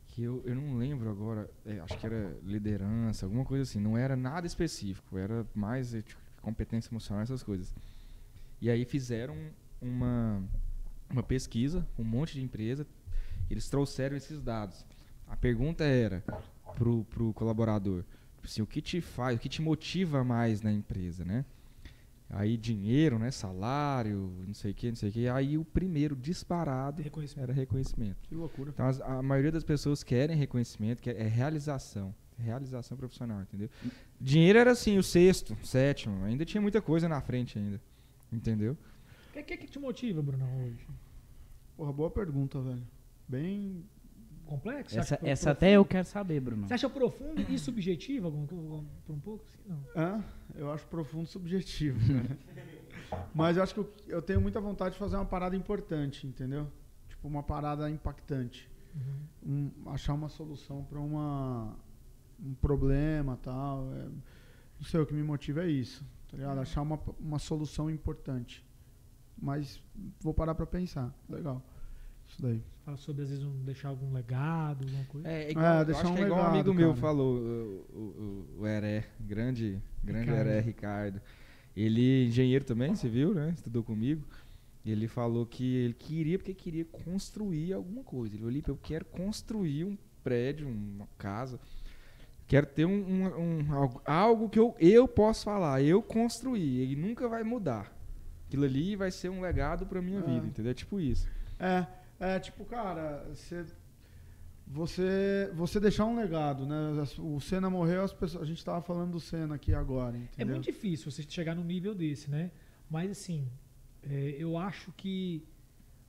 que eu, eu não lembro agora, é, acho que era liderança, alguma coisa assim. Não era nada específico, era mais é, tipo, competência emocional, essas coisas. E aí fizeram uma, uma pesquisa, um monte de empresa, eles trouxeram esses dados. A pergunta era pro, pro colaborador, tipo assim, o que te faz, o que te motiva mais na empresa, né? Aí dinheiro, né? Salário, não sei o que, não sei o que. Aí o primeiro disparado Reconhecimento. era reconhecimento. Que loucura. Então as- a maioria das pessoas querem reconhecimento, quer, é realização. Realização profissional, entendeu? Dinheiro era assim, o sexto, sétimo. Ainda tinha muita coisa na frente ainda. Entendeu? O que, que, que te motiva, Bruno, hoje? Porra, boa pergunta, velho. Bem. Complexo? Você Essa, acha essa até eu quero saber, Bruno. Você acha profundo e subjetivo coisa por um pouco? Sim, não. Hã? Eu acho profundo subjetivo, cara. Mas eu acho que eu, eu tenho muita vontade de fazer uma parada importante, entendeu? Tipo, uma parada impactante. Uhum. um- achar uma solução para uma um problema tal. é, não sei, o que me motiva é isso, tá ligado? Achar uma, uma solução importante. Mas vou parar para pensar. Legal. Isso daí. Fala sobre, às vezes, um, deixar algum legado, alguma coisa. É, É, igual, eu deixar acho um que é igual um amigo meu cara. falou, o, o, o, Heré, grande, grande Ricardo. Heré Ricardo. Ele é engenheiro também, você viu, né? Estudou comigo. E ele falou que ele queria, porque queria construir alguma coisa. Ele falou, Lipe, eu quero construir um prédio, uma casa. Quero ter um, um- um- algo, algo que eu, eu posso falar, eu construí. Ele nunca vai mudar. Aquilo ali vai ser um legado pra minha É. vida, entendeu? É tipo isso. É, é tipo, cara, você você você deixar um legado, né? O Senna morreu, as pessoas, a gente tava falando do Senna aqui agora, É entendeu? muito difícil você chegar num nível desse, né? Mas assim, é, eu acho que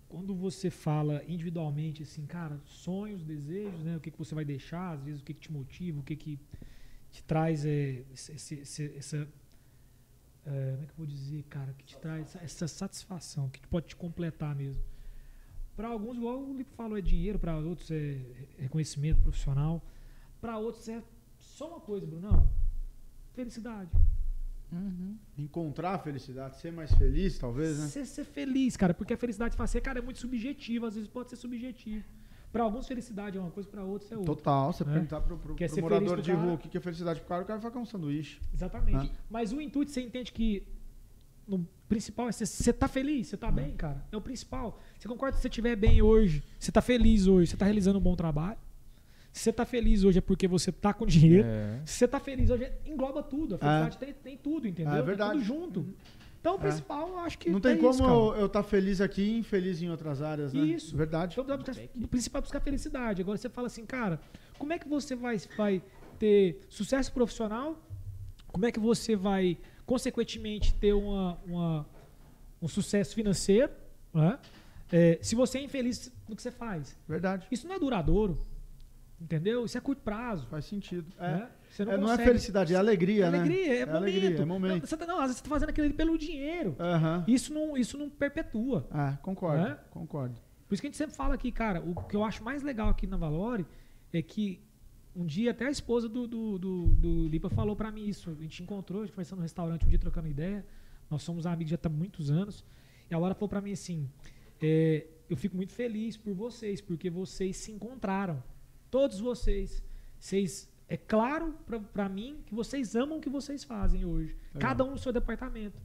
quando você fala individualmente, assim, cara, sonhos, desejos, né? O que, que você vai deixar, às vezes o que, que te motiva, o que, que te traz é, esse- esse- essa. É, como é que eu vou dizer, cara? Que te traz essa, essa satisfação, que pode te completar mesmo. Para alguns, igual o Lipo falou, é dinheiro, para outros é reconhecimento profissional, para outros é só uma coisa, Brunão. Felicidade. Uhum. Encontrar a felicidade, ser mais feliz, talvez, né? Ser, ser feliz, cara, porque a felicidade fazer, cara, é muito subjetiva, às vezes pode ser subjetivo. Para alguns, felicidade é uma coisa, para outros é outra. Total, você É. perguntar pro ser morador de rua o que é felicidade pro cara, o cara vai com um sanduíche. Exatamente. Ah. Mas o intuito, você entende que no principal é você, você tá feliz, você tá bem, cara. É o principal. Você concorda que se você estiver bem hoje, você tá feliz hoje, você tá realizando um bom trabalho. Se você tá feliz hoje é porque você tá com dinheiro. É. Se você tá feliz hoje, engloba tudo. A felicidade tem, tem tudo, entendeu? É Tá verdade. tudo junto. Então, o principal, eu acho que Não tem é como isso, cara. eu estar feliz aqui e infeliz em outras áreas, né? Isso. Verdade. Então, dá o principal é buscar felicidade. Agora você fala assim, cara, como é que você vai, vai ter sucesso profissional? Como é que você vai, consequentemente, ter uma, uma- um sucesso financeiro? né? É, se você é infeliz no que você faz. Verdade. Isso não é duradouro. Entendeu? Isso é curto prazo. Faz sentido. É. né? Você É, não é felicidade, é alegria, É né? alegria, é, momento. alegria, é Não, momento. você tá, não, às vezes você tá fazendo aquilo ali pelo dinheiro. Aham. Isso não, isso não perpetua. Ah, concordo, É? concordo. Por isso que a gente sempre fala aqui, cara, o que eu acho mais legal aqui na Valore é que um dia até a esposa do, do, do, do Lipa falou pra mim isso. A gente encontrou, a gente conversando no restaurante um dia trocando ideia. Nós somos amigos já há muitos anos. E a Laura falou pra mim assim: é, eu fico muito feliz por vocês, porque vocês se encontraram. Todos vocês. Vocês. É claro pra, pra mim que vocês amam o que vocês fazem hoje. Legal. Cada um no seu departamento.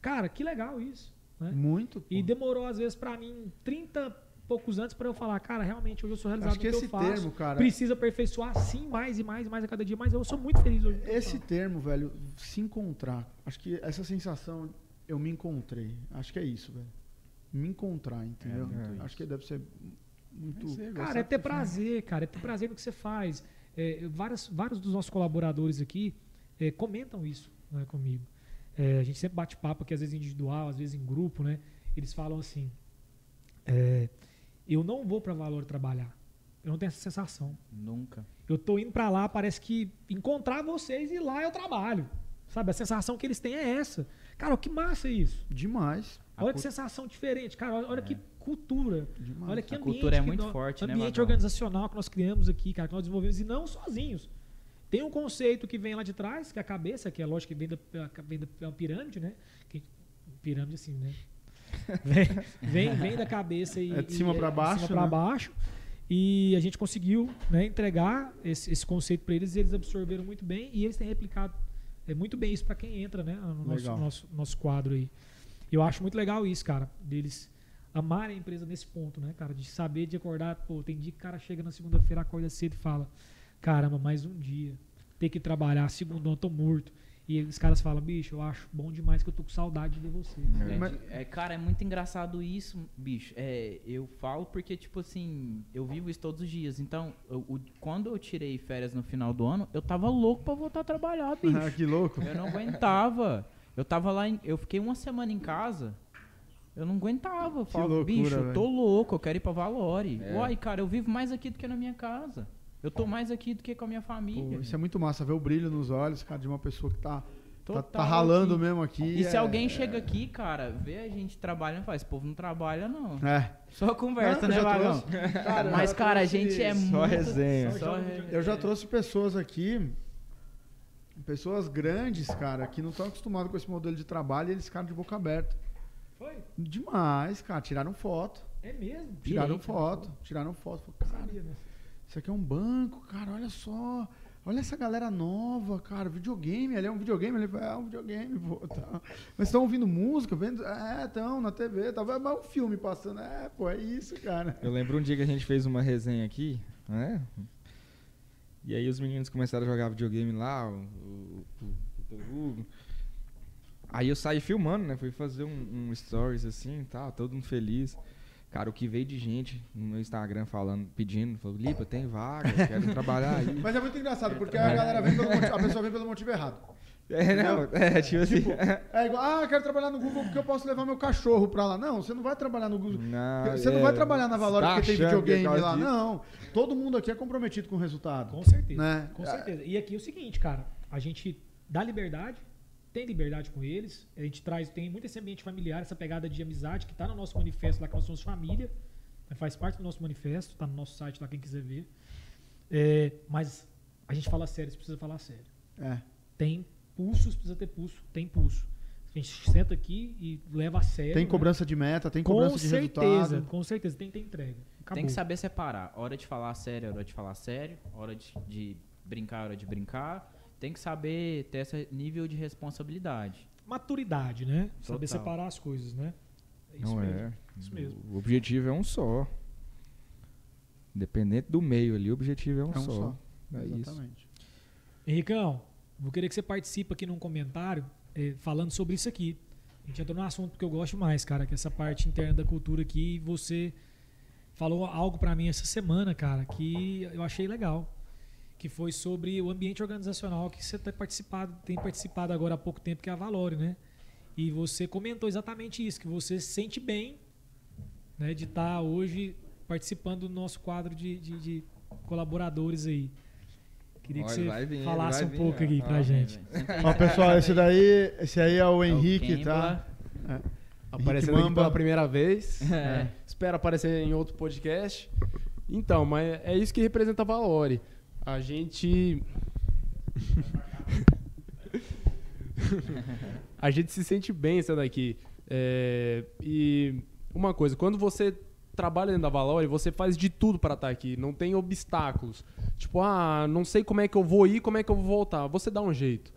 Cara, que legal isso. Né? Muito. pô. E demorou, às vezes, pra mim, 30 e poucos anos pra eu falar, cara, realmente hoje eu sou realizado Acho que no que esse eu faço. termo, cara. Precisa aperfeiçoar sim, mais e mais e mais a cada dia, mas eu sou muito feliz hoje. Esse termo, velho, se encontrar. Acho que essa sensação, eu me encontrei. Acho que é isso, velho. Me encontrar, entendeu? muito Acho isso. que deve ser muito. Cara, é ter prazer, cara, é ter prazer no que você faz. É, várias, vários dos nossos colaboradores aqui é, comentam isso né, comigo. É, a gente sempre bate papo aqui, às vezes individual, às vezes em grupo, né? Eles falam assim: é, eu não vou pra Valor trabalhar. Eu não tenho essa sensação. Nunca. Eu tô indo pra lá, parece que encontrar vocês e lá eu trabalho. Sabe? A sensação que eles têm é essa. Cara, que massa isso. Demais. A olha que cult- sensação diferente. Cara, olha, olha que cultura. Demais. Olha que A ambiente. cultura é muito forte, né, Ambiente organizacional que nós criamos aqui, cara, que nós desenvolvemos e não sozinhos. Tem um conceito que vem lá de trás, que é a cabeça, que é lógico que vem da, vem da é pirâmide, né? Que- pirâmide assim, né? Vem, vem, vem da cabeça e. É de cima e- pra baixo, De cima pra né? baixo. E a gente conseguiu né, entregar esse, esse conceito para eles e eles absorveram muito bem e eles têm replicado é, muito bem isso para quem entra né, no nosso, nosso, nosso quadro aí. Eu acho muito legal isso, cara, deles amarem a empresa nesse ponto, né, cara, de saber de acordar. Pô, tem dia que o cara chega na segunda-feira, acorda cedo e fala: caramba, mais um dia, ter que trabalhar, segundão, tô morto. E os caras falam: bicho, eu acho bom demais que eu tô com saudade de você. É, Mas- é, cara, é muito engraçado isso, bicho. É, eu falo porque, tipo assim, eu vivo isso todos os dias. Então, eu- o- quando eu tirei férias no final do ano, eu tava louco pra voltar a trabalhar, bicho. Ah, que louco. Eu não aguentava. Eu tava lá, em- eu fiquei uma semana em casa. Eu não aguentava. Eu falava, loucura, bicho, eu tô louco, eu quero ir pra Valore. É. Uai, cara, eu vivo mais aqui do que na minha casa. Eu tô mais aqui do que com a minha Pô, família. isso é muito massa, ver o brilho nos olhos, cara, de uma pessoa que tá Tá, tá ralando aqui. mesmo aqui. E se é- alguém chega aqui, cara, vê a gente trabalhando, faz, esse povo não trabalha, não. É. Só conversa, Não, né, Vagão? trouxe- Cara, Mas, cara, a gente é Só muito... resenha. Só Eu já trouxe pessoas aqui, pessoas grandes, cara, que não estão acostumados com esse modelo de trabalho e eles ficaram de boca aberta. Foi? Demais, cara. Tiraram foto. É mesmo? Tiraram Direito, foto. Tiraram foto. Falei, cara, Sabia, né? isso aqui é um banco, cara. Olha só. Olha essa galera nova, cara. Videogame. Ali é um videogame. Ele é um videogame, pô. Tá. Mas estão ouvindo música? Vendo? É, estão na TV. Tá mas um filme passando. É, pô, é isso, cara. Eu lembro um dia que a gente fez uma resenha aqui, né? E aí os meninos começaram a jogar videogame lá, o, o, o, o Hugo. Aí eu saí filmando, né? Fui fazer um, um stories assim e tal, todo mundo feliz. Cara, o que veio de gente no meu Instagram falando, pedindo, falou, Lipa, tem vaga, quero trabalhar aí. Mas é muito engraçado, porque a galera vem pelo motivo, a pessoa vem pelo motivo errado. É, não, é, tipo assim. É igual, ah, quero trabalhar no Google porque eu posso levar meu cachorro pra lá. Não, você não vai trabalhar no Google. Não, Você não é, vai trabalhar na Valora tá porque tem é videogame lá. disso? Não. Todo mundo aqui é comprometido com o resultado. Com certeza. Né? Com certeza. E aqui é o seguinte, cara. A gente dá liberdade, tem liberdade com eles. A gente traz, tem muito esse ambiente familiar, essa pegada de amizade que tá no nosso manifesto lá, que nós somos família. né, Faz parte do nosso manifesto, tá no nosso site lá, quem quiser ver. É, mas a gente fala sério, você precisa falar sério. É. Tem pulsos, precisa ter pulso, tem pulso. A gente senta aqui e leva a sério. Tem né? cobrança de meta, tem Com cobrança de certeza, resultado. com certeza. Tem que ter entrega. Acabou. Tem que saber separar. Hora de falar sério, hora de falar sério. Hora de, de brincar, hora de brincar. Tem que saber ter esse nível de responsabilidade. Maturidade, né? Saber Total. separar as coisas, né? É isso Não mesmo. é. Isso mesmo. O objetivo é um só. Independente do meio ali, o objetivo é um, É um só. só. É isso. Exatamente. Henricão, vou querer que você participe aqui num comentário eh, falando sobre isso aqui. A gente entrou num assunto que eu gosto mais, cara, que é essa parte interna da cultura aqui. E você falou algo pra mim essa semana, cara, que eu achei legal. Que foi sobre o ambiente organizacional que você tem participado, tem participado agora há pouco tempo, que é a Valore, né? E você comentou exatamente isso, que você se sente bem né, de estar hoje participando do nosso quadro de, de- de colaboradores aí. Queria que Olha, você vai vir, falasse vai um vir, pouco aqui pra gente. Ó, pessoal, esse daí, esse aí é o É o Henrique, tá? Kembla. Aparecendo aqui pela primeira vez. É. Espero aparecer em outro podcast. Então, mas é isso que representa a Valore. A gente. a gente se sente bem estando aqui. É, E uma coisa, quando você trabalha dentro da Valore, você faz de tudo para estar aqui. Não tem obstáculos. Tipo, ah, não sei como é que eu vou ir, como é que eu vou voltar. Você dá um jeito.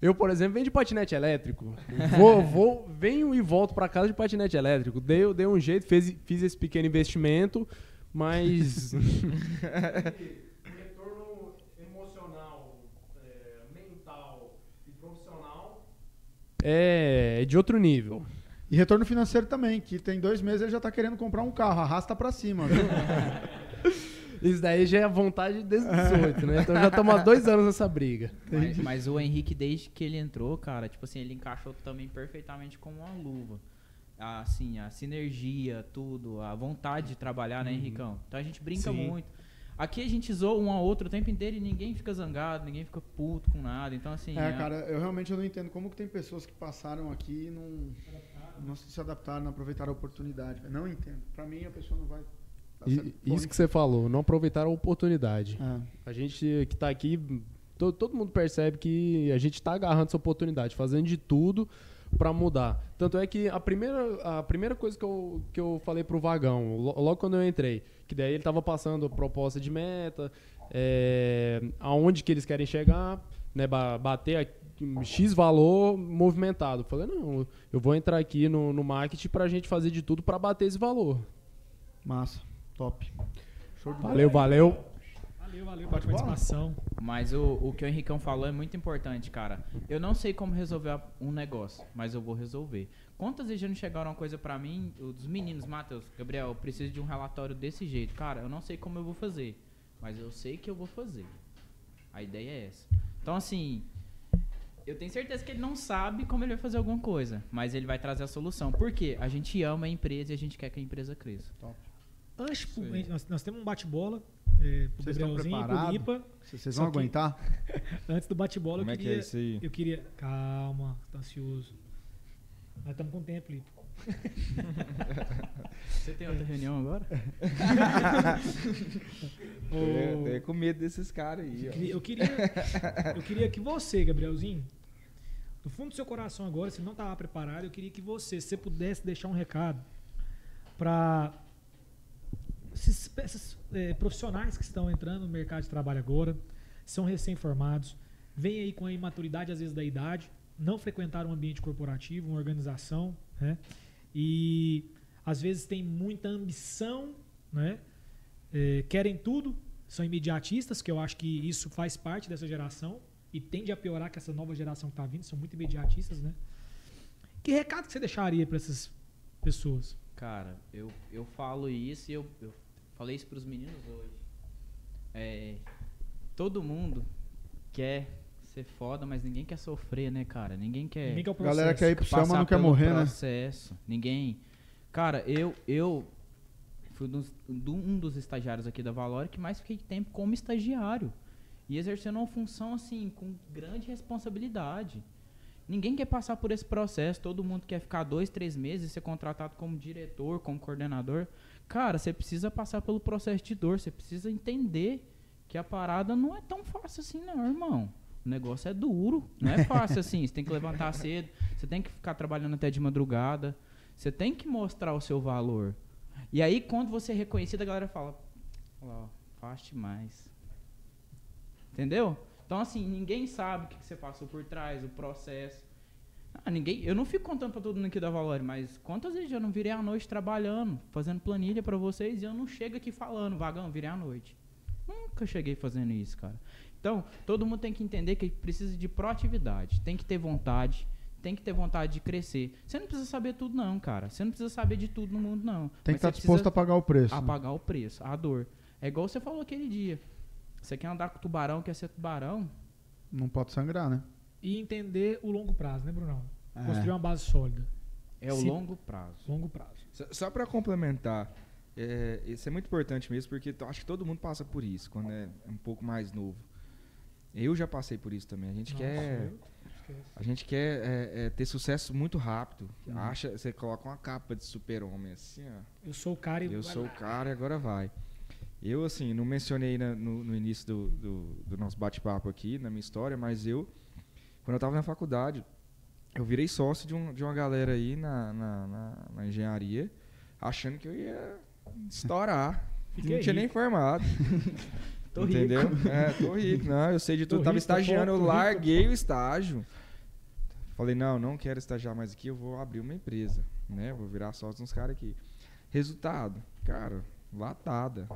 Eu, por exemplo, venho de patinete elétrico. Vou, vou, venho e volto para casa de patinete elétrico. Dei, dei um jeito, fez, fiz esse pequeno investimento, mas. retorno emocional, mental e profissional é, é de outro nível. E retorno financeiro também, que tem dois meses ele já tá querendo comprar um carro, arrasta pra cima, viu? Isso daí já é vontade desde 18, né? Então já estamos há dois anos nessa briga. Mas, mas o Henrique, desde que ele entrou, cara, tipo assim, ele encaixou também perfeitamente como uma luva. Assim, a sinergia, tudo, a vontade de trabalhar, né, Henricão? Então a gente brinca Sim. muito. Aqui a gente zoa um ao outro o tempo inteiro e ninguém fica zangado, ninguém fica puto com nada. Então, assim. É, cara, eu realmente eu não entendo como que tem pessoas que passaram aqui e não, não se adaptaram, não aproveitaram a oportunidade. Não entendo. Pra mim, a pessoa não vai... E- isso que você falou, não aproveitaram a oportunidade. É. A gente que tá aqui, to- todo mundo percebe que a gente tá agarrando essa oportunidade, fazendo de tudo pra mudar. Tanto é que a primeira, a primeira coisa que eu, que eu falei pro Vagão, lo- logo quando eu entrei, que daí ele tava passando proposta de meta, é, aonde que eles querem chegar, né, ba- bater a- X valor movimentado. Eu Falei, não, eu vou entrar aqui no, no marketing pra gente fazer de tudo pra bater esse valor. Massa. Top. Show de. Valeu, valeu. Valeu, valeu pela participação. Mas o, o que o Henricão falou é muito importante, cara. Eu não sei como resolver um negócio, mas eu vou resolver. Quantas vezes já não chegaram uma coisa pra mim, os meninos, Matheus, Gabriel, eu preciso de um relatório desse jeito. Cara, eu não sei como eu vou fazer, mas eu sei que eu vou fazer. A ideia é essa. Então, assim, eu tenho certeza que ele não sabe como ele vai fazer alguma coisa, mas ele vai trazer a solução. Por quê? A gente ama a empresa e a gente quer que a empresa cresça. Antes, nós, nós temos um bate-bola é, pro Vocês estão Gabrielzinho, pro preparados? Lipa. Vocês vão aguentar? Antes do bate-bola, eu Como é que queria. é? Eu queria. Calma, tá ansioso. Nós estamos com tempo, Lipa. Você tem outra reunião agora? Eu tô com medo desses caras aí, Eu ó. queria, eu queria, eu queria que você, Gabrielzinho, do fundo do seu coração agora, se não estava preparado, eu queria que você, se você pudesse deixar um recado para esses, esses, eh, profissionais que estão entrando no mercado de trabalho agora, são recém-formados, vêm aí com a imaturidade, às vezes, da idade, não frequentaram um ambiente corporativo, uma organização, né? E às vezes tem muita ambição, né? Eh, querem tudo, são imediatistas, que eu acho que isso faz parte dessa geração e tende a piorar com essa nova geração que está vindo, são muito imediatistas, né? Que recado que você deixaria para essas pessoas? Cara, eu, eu falo isso e eu, eu falei isso pros meninos hoje. É, todo mundo quer ser foda, mas ninguém quer sofrer, né, cara? Ninguém quer Ninguém quer o A processo. galera quer ir pro céu, mas não quer morrer, né? processo. Ninguém. Cara, eu eu fui dos- do- um dos estagiários aqui da Valore que mais fiquei tempo como estagiário e exercendo uma função assim com grande responsabilidade. Ninguém quer passar por esse processo. Todo mundo quer ficar dois, três meses e ser contratado como diretor, como coordenador. Cara, você precisa passar pelo processo de dor. Você precisa entender que a parada não é tão fácil assim, não, irmão. O negócio é duro. Não é fácil assim. Você tem que levantar cedo. Você tem que ficar trabalhando até de madrugada. Você tem que mostrar o seu valor. E aí, quando você é reconhecido, a galera fala: Ó, faz mais. Entendeu? Então, assim, ninguém sabe o que que você passou por trás, o processo. Ah, ninguém, eu não fico contando pra todo mundo aqui da Valore, mas quantas vezes eu não virei à noite trabalhando, fazendo planilha pra vocês e eu não chego aqui falando, vagão, virei à noite. Nunca cheguei fazendo isso, cara. Então, todo mundo tem que entender que precisa de proatividade, tem que ter vontade, tem que ter vontade de crescer. Você não precisa saber tudo, não, cara. Você não precisa saber de tudo no mundo, não. Tem que Mas estar disposto a pagar o preço. a né? pagar o preço, a dor. É igual você falou aquele dia. Você quer andar com tubarão, quer ser tubarão? Não pode sangrar, né? E entender o longo prazo, né, Brunão? É. Construir uma base sólida. É o Se- longo prazo. Longo prazo. Só, só para complementar, é, isso é muito importante mesmo, porque eu acho que todo mundo passa por isso quando é um pouco mais novo. Eu já passei por isso também. A gente Nossa, quer, a gente quer é, é, ter sucesso muito rápido. Uhum. Acha, você coloca uma capa de super-homem assim, ó. Eu sou o cara e Eu vai sou o lá. cara e agora vai. Eu, assim, não mencionei na- no, no início do, do, do nosso bate-papo aqui, na minha história, mas eu, quando eu estava na faculdade, eu virei sócio de, um, de uma galera aí na, na, na- na engenharia, achando que eu ia estourar. Fiquei não tinha nem rico. formado. Tô entendeu? É, tô rico. Não, eu sei de Tô tudo. Tava rico, tô estagiando, eu tô rico, larguei o estágio. Falei, não, não quero estagiar mais aqui, eu vou abrir uma empresa, né? Vou virar sócio dos caras aqui. Resultado, cara, latada.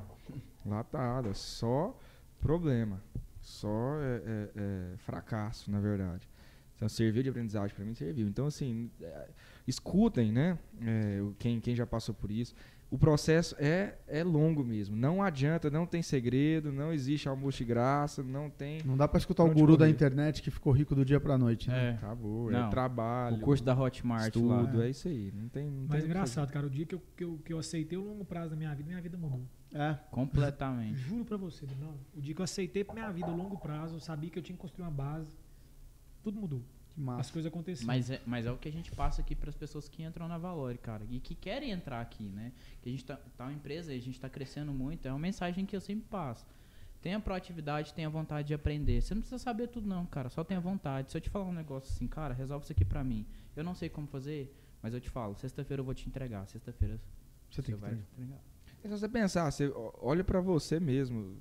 Latada. Só problema. Só é, é, é, fracasso, na verdade. Então, serviu de aprendizagem para mim, serviu. Então, assim, é, escutem, né? É, quem, quem já passou por isso. O processo é, é longo mesmo. Não adianta, não tem segredo, não existe almoço de graça, não tem. Não dá pra escutar o guru da internet que ficou rico do dia pra noite, né? É. Acabou, Não. é trabalho. O curso da Hotmart lá. estudo, é isso aí. Não tem. Não Mas tem o que engraçado, cara, o dia que eu, que, eu, que eu aceitei o longo prazo da minha vida, minha vida mudou. É. Completamente. Juro pra você, não. O dia que eu aceitei pra minha vida o longo prazo, eu sabia que eu tinha que construir uma base. Tudo mudou. As coisas aconteceram. Mas é, mas é o que a gente passa aqui para as pessoas que entram na Valore, cara. E que querem entrar aqui, né? Que a gente tá, tá uma empresa e a gente tá crescendo muito. É uma mensagem que eu sempre passo. Tenha proatividade, tenha vontade de aprender. Você não precisa saber tudo, não, cara. Só tenha vontade. Se eu te falar um negócio assim, cara, resolve isso aqui pra mim. Eu não sei como fazer, mas eu te falo. Sexta-feira eu vou te entregar. Sexta-feira Você tem que vai entregar. É só você pensar, você olha pra você mesmo,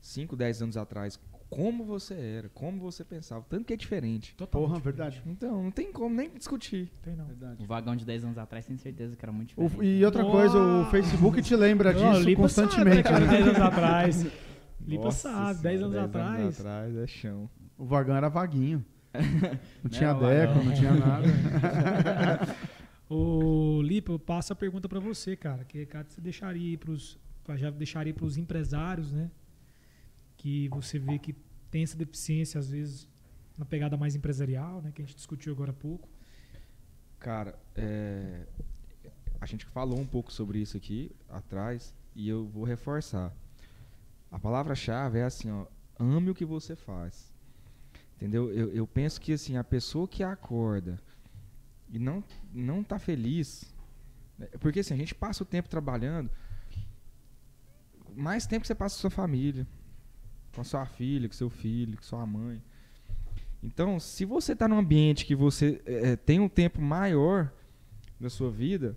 5, 10 anos atrás, como você era, como você pensava, tanto que é diferente. Totalmente Porra, diferente. verdade. Então, não tem como nem discutir. Tem não. Verdade. O vagão de 10 anos atrás, tenho certeza que era muito O- diferente. e outra coisa, o Facebook te lembra Não, disso Lipa constantemente. Sabe, né, né? cara, 10 anos atrás. Lipa Nossa sabe, Senhora, 10 anos 10 atrás. atrás é chão. O vagão era vaguinho. Não tinha Não, deco, vagão. não tinha nada. Ô, Lipa, eu passo a pergunta pra você, cara. Que recado você deixaria aí pros, já deixaria pros empresários, né? Que você vê que tem essa deficiência, às vezes, na pegada mais empresarial, né? Que a gente discutiu agora há pouco. Cara, é, a gente falou um pouco sobre isso aqui atrás e eu vou reforçar. A palavra-chave é assim, ó, ame o que você faz. Entendeu? Eu, eu penso que assim, a pessoa que acorda e não não tá feliz, né, porque assim, a gente passa o tempo trabalhando, mais tempo que você passa com sua família, com a sua filha, com seu filho, com sua mãe. Então, se você está num ambiente que você é, tem um tempo maior da sua vida,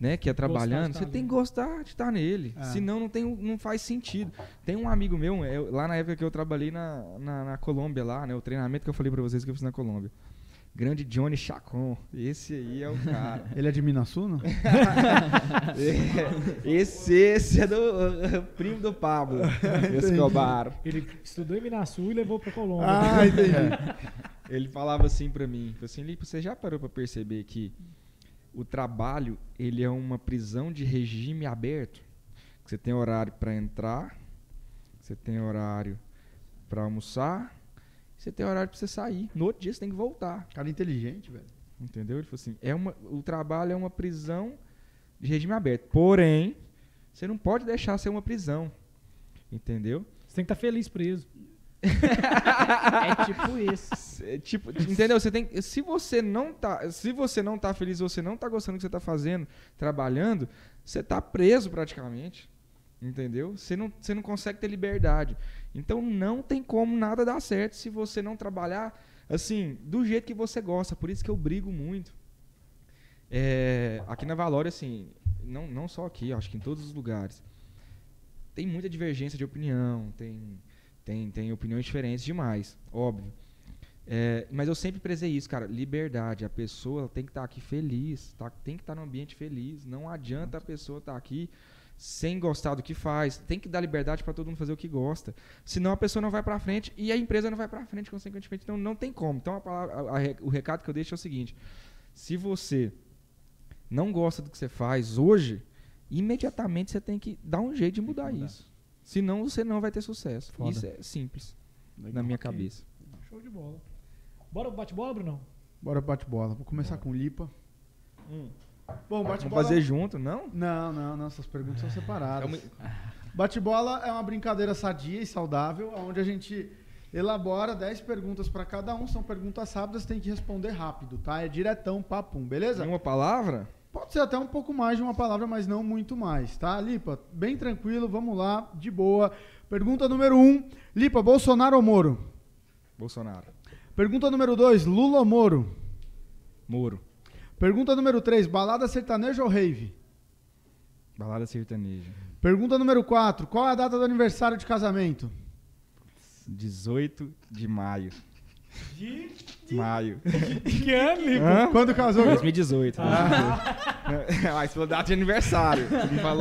né, que é trabalhando, estar você tem que gostar de estar nele. É. Senão não, tem, não faz sentido. Tem um amigo meu, é, lá na época que eu trabalhei na, na, na Colômbia, lá, né, o treinamento que eu falei para vocês que eu fiz na Colômbia. Grande Johnny Chacon. Esse aí é o cara. Ele é de Minasuna? esse, esse é do primo do Pablo Escobar. Ele estudou em Minasul e levou pra Colômbia. ah, entendi. Ele falava assim pra mim, falou assim, Lipe, você já parou pra perceber que o trabalho, ele é uma prisão de regime aberto? Você tem horário pra entrar, você tem horário pra almoçar, você tem horário pra você sair. No outro dia você tem que voltar. Cara inteligente, velho. Entendeu? Ele falou assim, é uma, o trabalho é uma prisão de regime aberto. Porém, você não pode deixar ser uma prisão. Entendeu? Você tem que estar feliz preso. É tipo isso. É, tipo, entendeu? Você tem, se você não tá, se você não tá feliz, você não tá gostando do que você tá fazendo, trabalhando, você tá preso praticamente. Entendeu? Você não, você não consegue ter liberdade. Então não tem como nada dar certo se você não trabalhar assim, do jeito que você gosta. Por isso que eu brigo muito. É, aqui na Valória, assim, não, não só aqui, acho que em todos os lugares. Tem muita divergência de opinião, tem, tem, tem opiniões diferentes demais, óbvio. É, mas eu sempre prezei isso, cara. Liberdade. A pessoa tem que estar aqui feliz, tá? tem que estar num ambiente feliz. Não adianta a pessoa estar aqui sem gostar do que faz. Tem que dar liberdade para todo mundo fazer o que gosta. Senão a pessoa não vai para frente e a empresa não vai para frente, consequentemente. Então não tem como. Então a palavra- a- a- o recado que eu deixo é o seguinte: se você não gosta do que você faz hoje, imediatamente você tem que dar um jeito de mudar, mudar. isso. Senão você não vai ter sucesso. Foda. Isso é simples na minha Ok. cabeça. Show de bola. Bora pro bate-bola, Brunão? Bora bate-bola. Vou começar com o Lipa. Bom, Vamos bate-bola... fazer junto, não? Não, não, não. Essas perguntas são separadas. É uma- Bate-bola é uma brincadeira sadia e saudável, onde a gente elabora 10 perguntas para cada um. São perguntas rápidas, tem que responder rápido, tá? É diretão, papum, beleza? Em uma palavra? Pode ser até um pouco mais de uma palavra, mas não muito mais, tá? Lipa, bem tranquilo, vamos lá, de boa. Pergunta número 1. Um, Lipa, Bolsonaro ou Moro? Bolsonaro. Pergunta número 2, Lula ou Moro? Moro. Pergunta número 3, balada sertaneja ou rave? Balada sertaneja. Pergunta número 4, qual é a data do aniversário de casamento? 18 de maio. Maio. Que ano? Quando casou? 2018. Ah, Mas pela data de aniversário.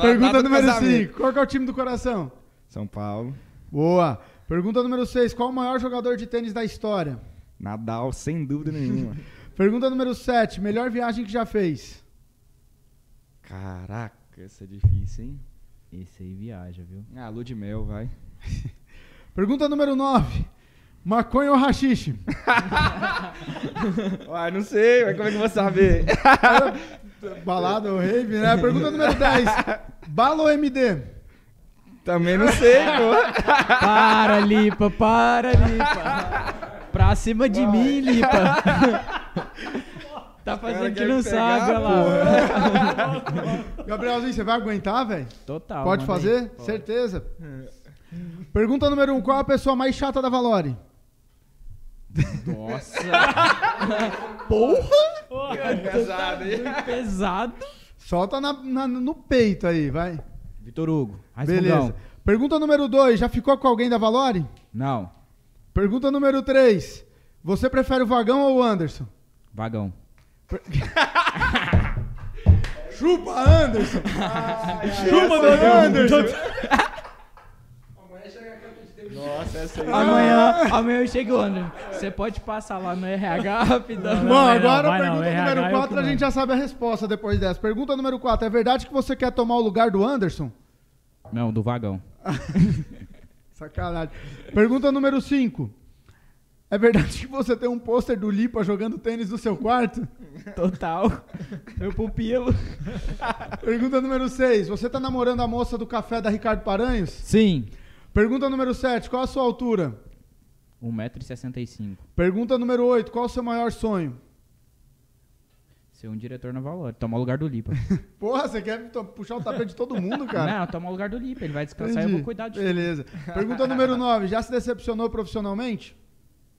Pergunta número casamento. 5, qual que é o time do coração? São Paulo. Boa. Pergunta número 6, qual o maior jogador de tênis da história? Nadal, sem dúvida nenhuma. Pergunta número 7, melhor viagem que já fez? Caraca, isso é difícil, hein? Esse aí viaja, viu? Ah, lua de mel, vai. Pergunta número 9, maconha ou rachixe? Uai, não sei, mas como é que eu vou saber? Balada ou rave, né? Pergunta número 10, bala ou MD? Também não sei, pô. Para, Lipa, para, Lipa. Pra cima de mim, Lipa. tá fazendo que não pegar, sabe, olha lá. Gabrielzinho, você vai aguentar, velho? Total. Pode manda aí. fazer? Certeza. Pergunta número 1, qual a pessoa mais chata da Valore? Nossa, Pesado, hein? pesado. Solta na- na- no peito aí, vai. Vitor Hugo, Beleza. Rasmungão. Pergunta número 2, já ficou com alguém da Valore? Não, Pergunta número 3, você prefere o Vagão ou o Anderson? vagão. Chupa, Anderson! Chupa, Essa aí, Anderson! Nossa, essa aí. Amanhã, amanhã eu chego, André. Você pode passar lá no RH rapidão. Bom, não, agora não, pergunta RH número eu 4 que a gente já sabe a resposta depois dessa. Pergunta número 4, é verdade que você quer tomar o lugar do Anderson? Não, do vagão. Sacanagem. Pergunta número 5. É verdade que você tem um pôster do Lipa jogando tênis no seu quarto? Total. Meu pupilo. Pergunta número 6. Você tá namorando a moça do café da Ricardo Paranhos? Sim. Pergunta número 7. Qual a sua altura? 1,65m. Pergunta número 8. Qual o seu maior sonho? Ser um diretor na Valor. Tomar o lugar do Lipa. Porra, você quer puxar o tapete de todo mundo, cara? Não, tomar o lugar do Lipa. Ele vai descansar e eu Entendi. vou cuidar de tudo. Beleza. Pergunta número 9. Já se decepcionou profissionalmente?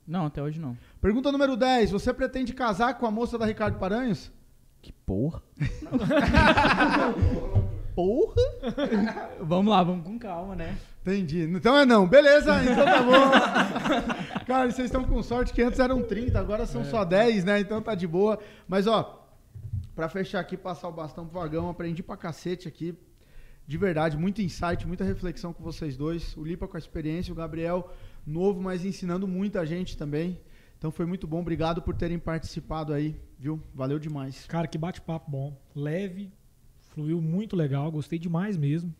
Não, até hoje não. Pergunta número 10. Você pretende casar com a moça da Ricardo Paranhos? Que porra. porra? vamos lá, vamos com calma, né? Entendi. Então é não. Beleza, então tá bom. Cara, vocês estão com sorte que antes eram 30, agora são só 10, né? Então tá de boa. Mas ó, pra fechar aqui, passar o bastão pro vagão, aprendi pra cacete aqui. De verdade, muito insight, muita reflexão com vocês dois. O Lipa com a experiência, o Gabriel novo, mas ensinando muita gente também. Então foi muito bom. Obrigado por terem participado aí, viu? Valeu demais. Cara, que bate-papo bom. Leve, fluiu muito legal, gostei demais mesmo.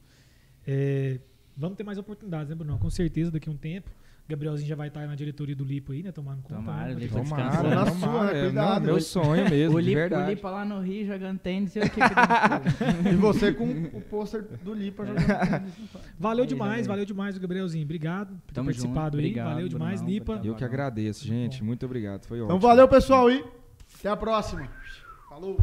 É, vamos ter mais oportunidades, né, Bruno? Com certeza, daqui a um tempo. Gabrielzinho já vai estar na diretoria do Lipo aí, né? Tomando conta. Tomara, né? tá Tomara, Na sua, né? é, Cuidado. não, meu sonho mesmo, O de Lipa, o verdade. Lipa lá no Rio jogando tênis e eu E você com o pôster do Lipa jogando tênis. Valeu demais, valeu. demais, Gabrielzinho. Obrigado por ter participado junto, aí. obrigado, valeu demais, Brunão, Lipa. Eu que agradeço, gente. Muito obrigado. Foi ótimo. Então valeu, pessoal, e até a próxima. Falou.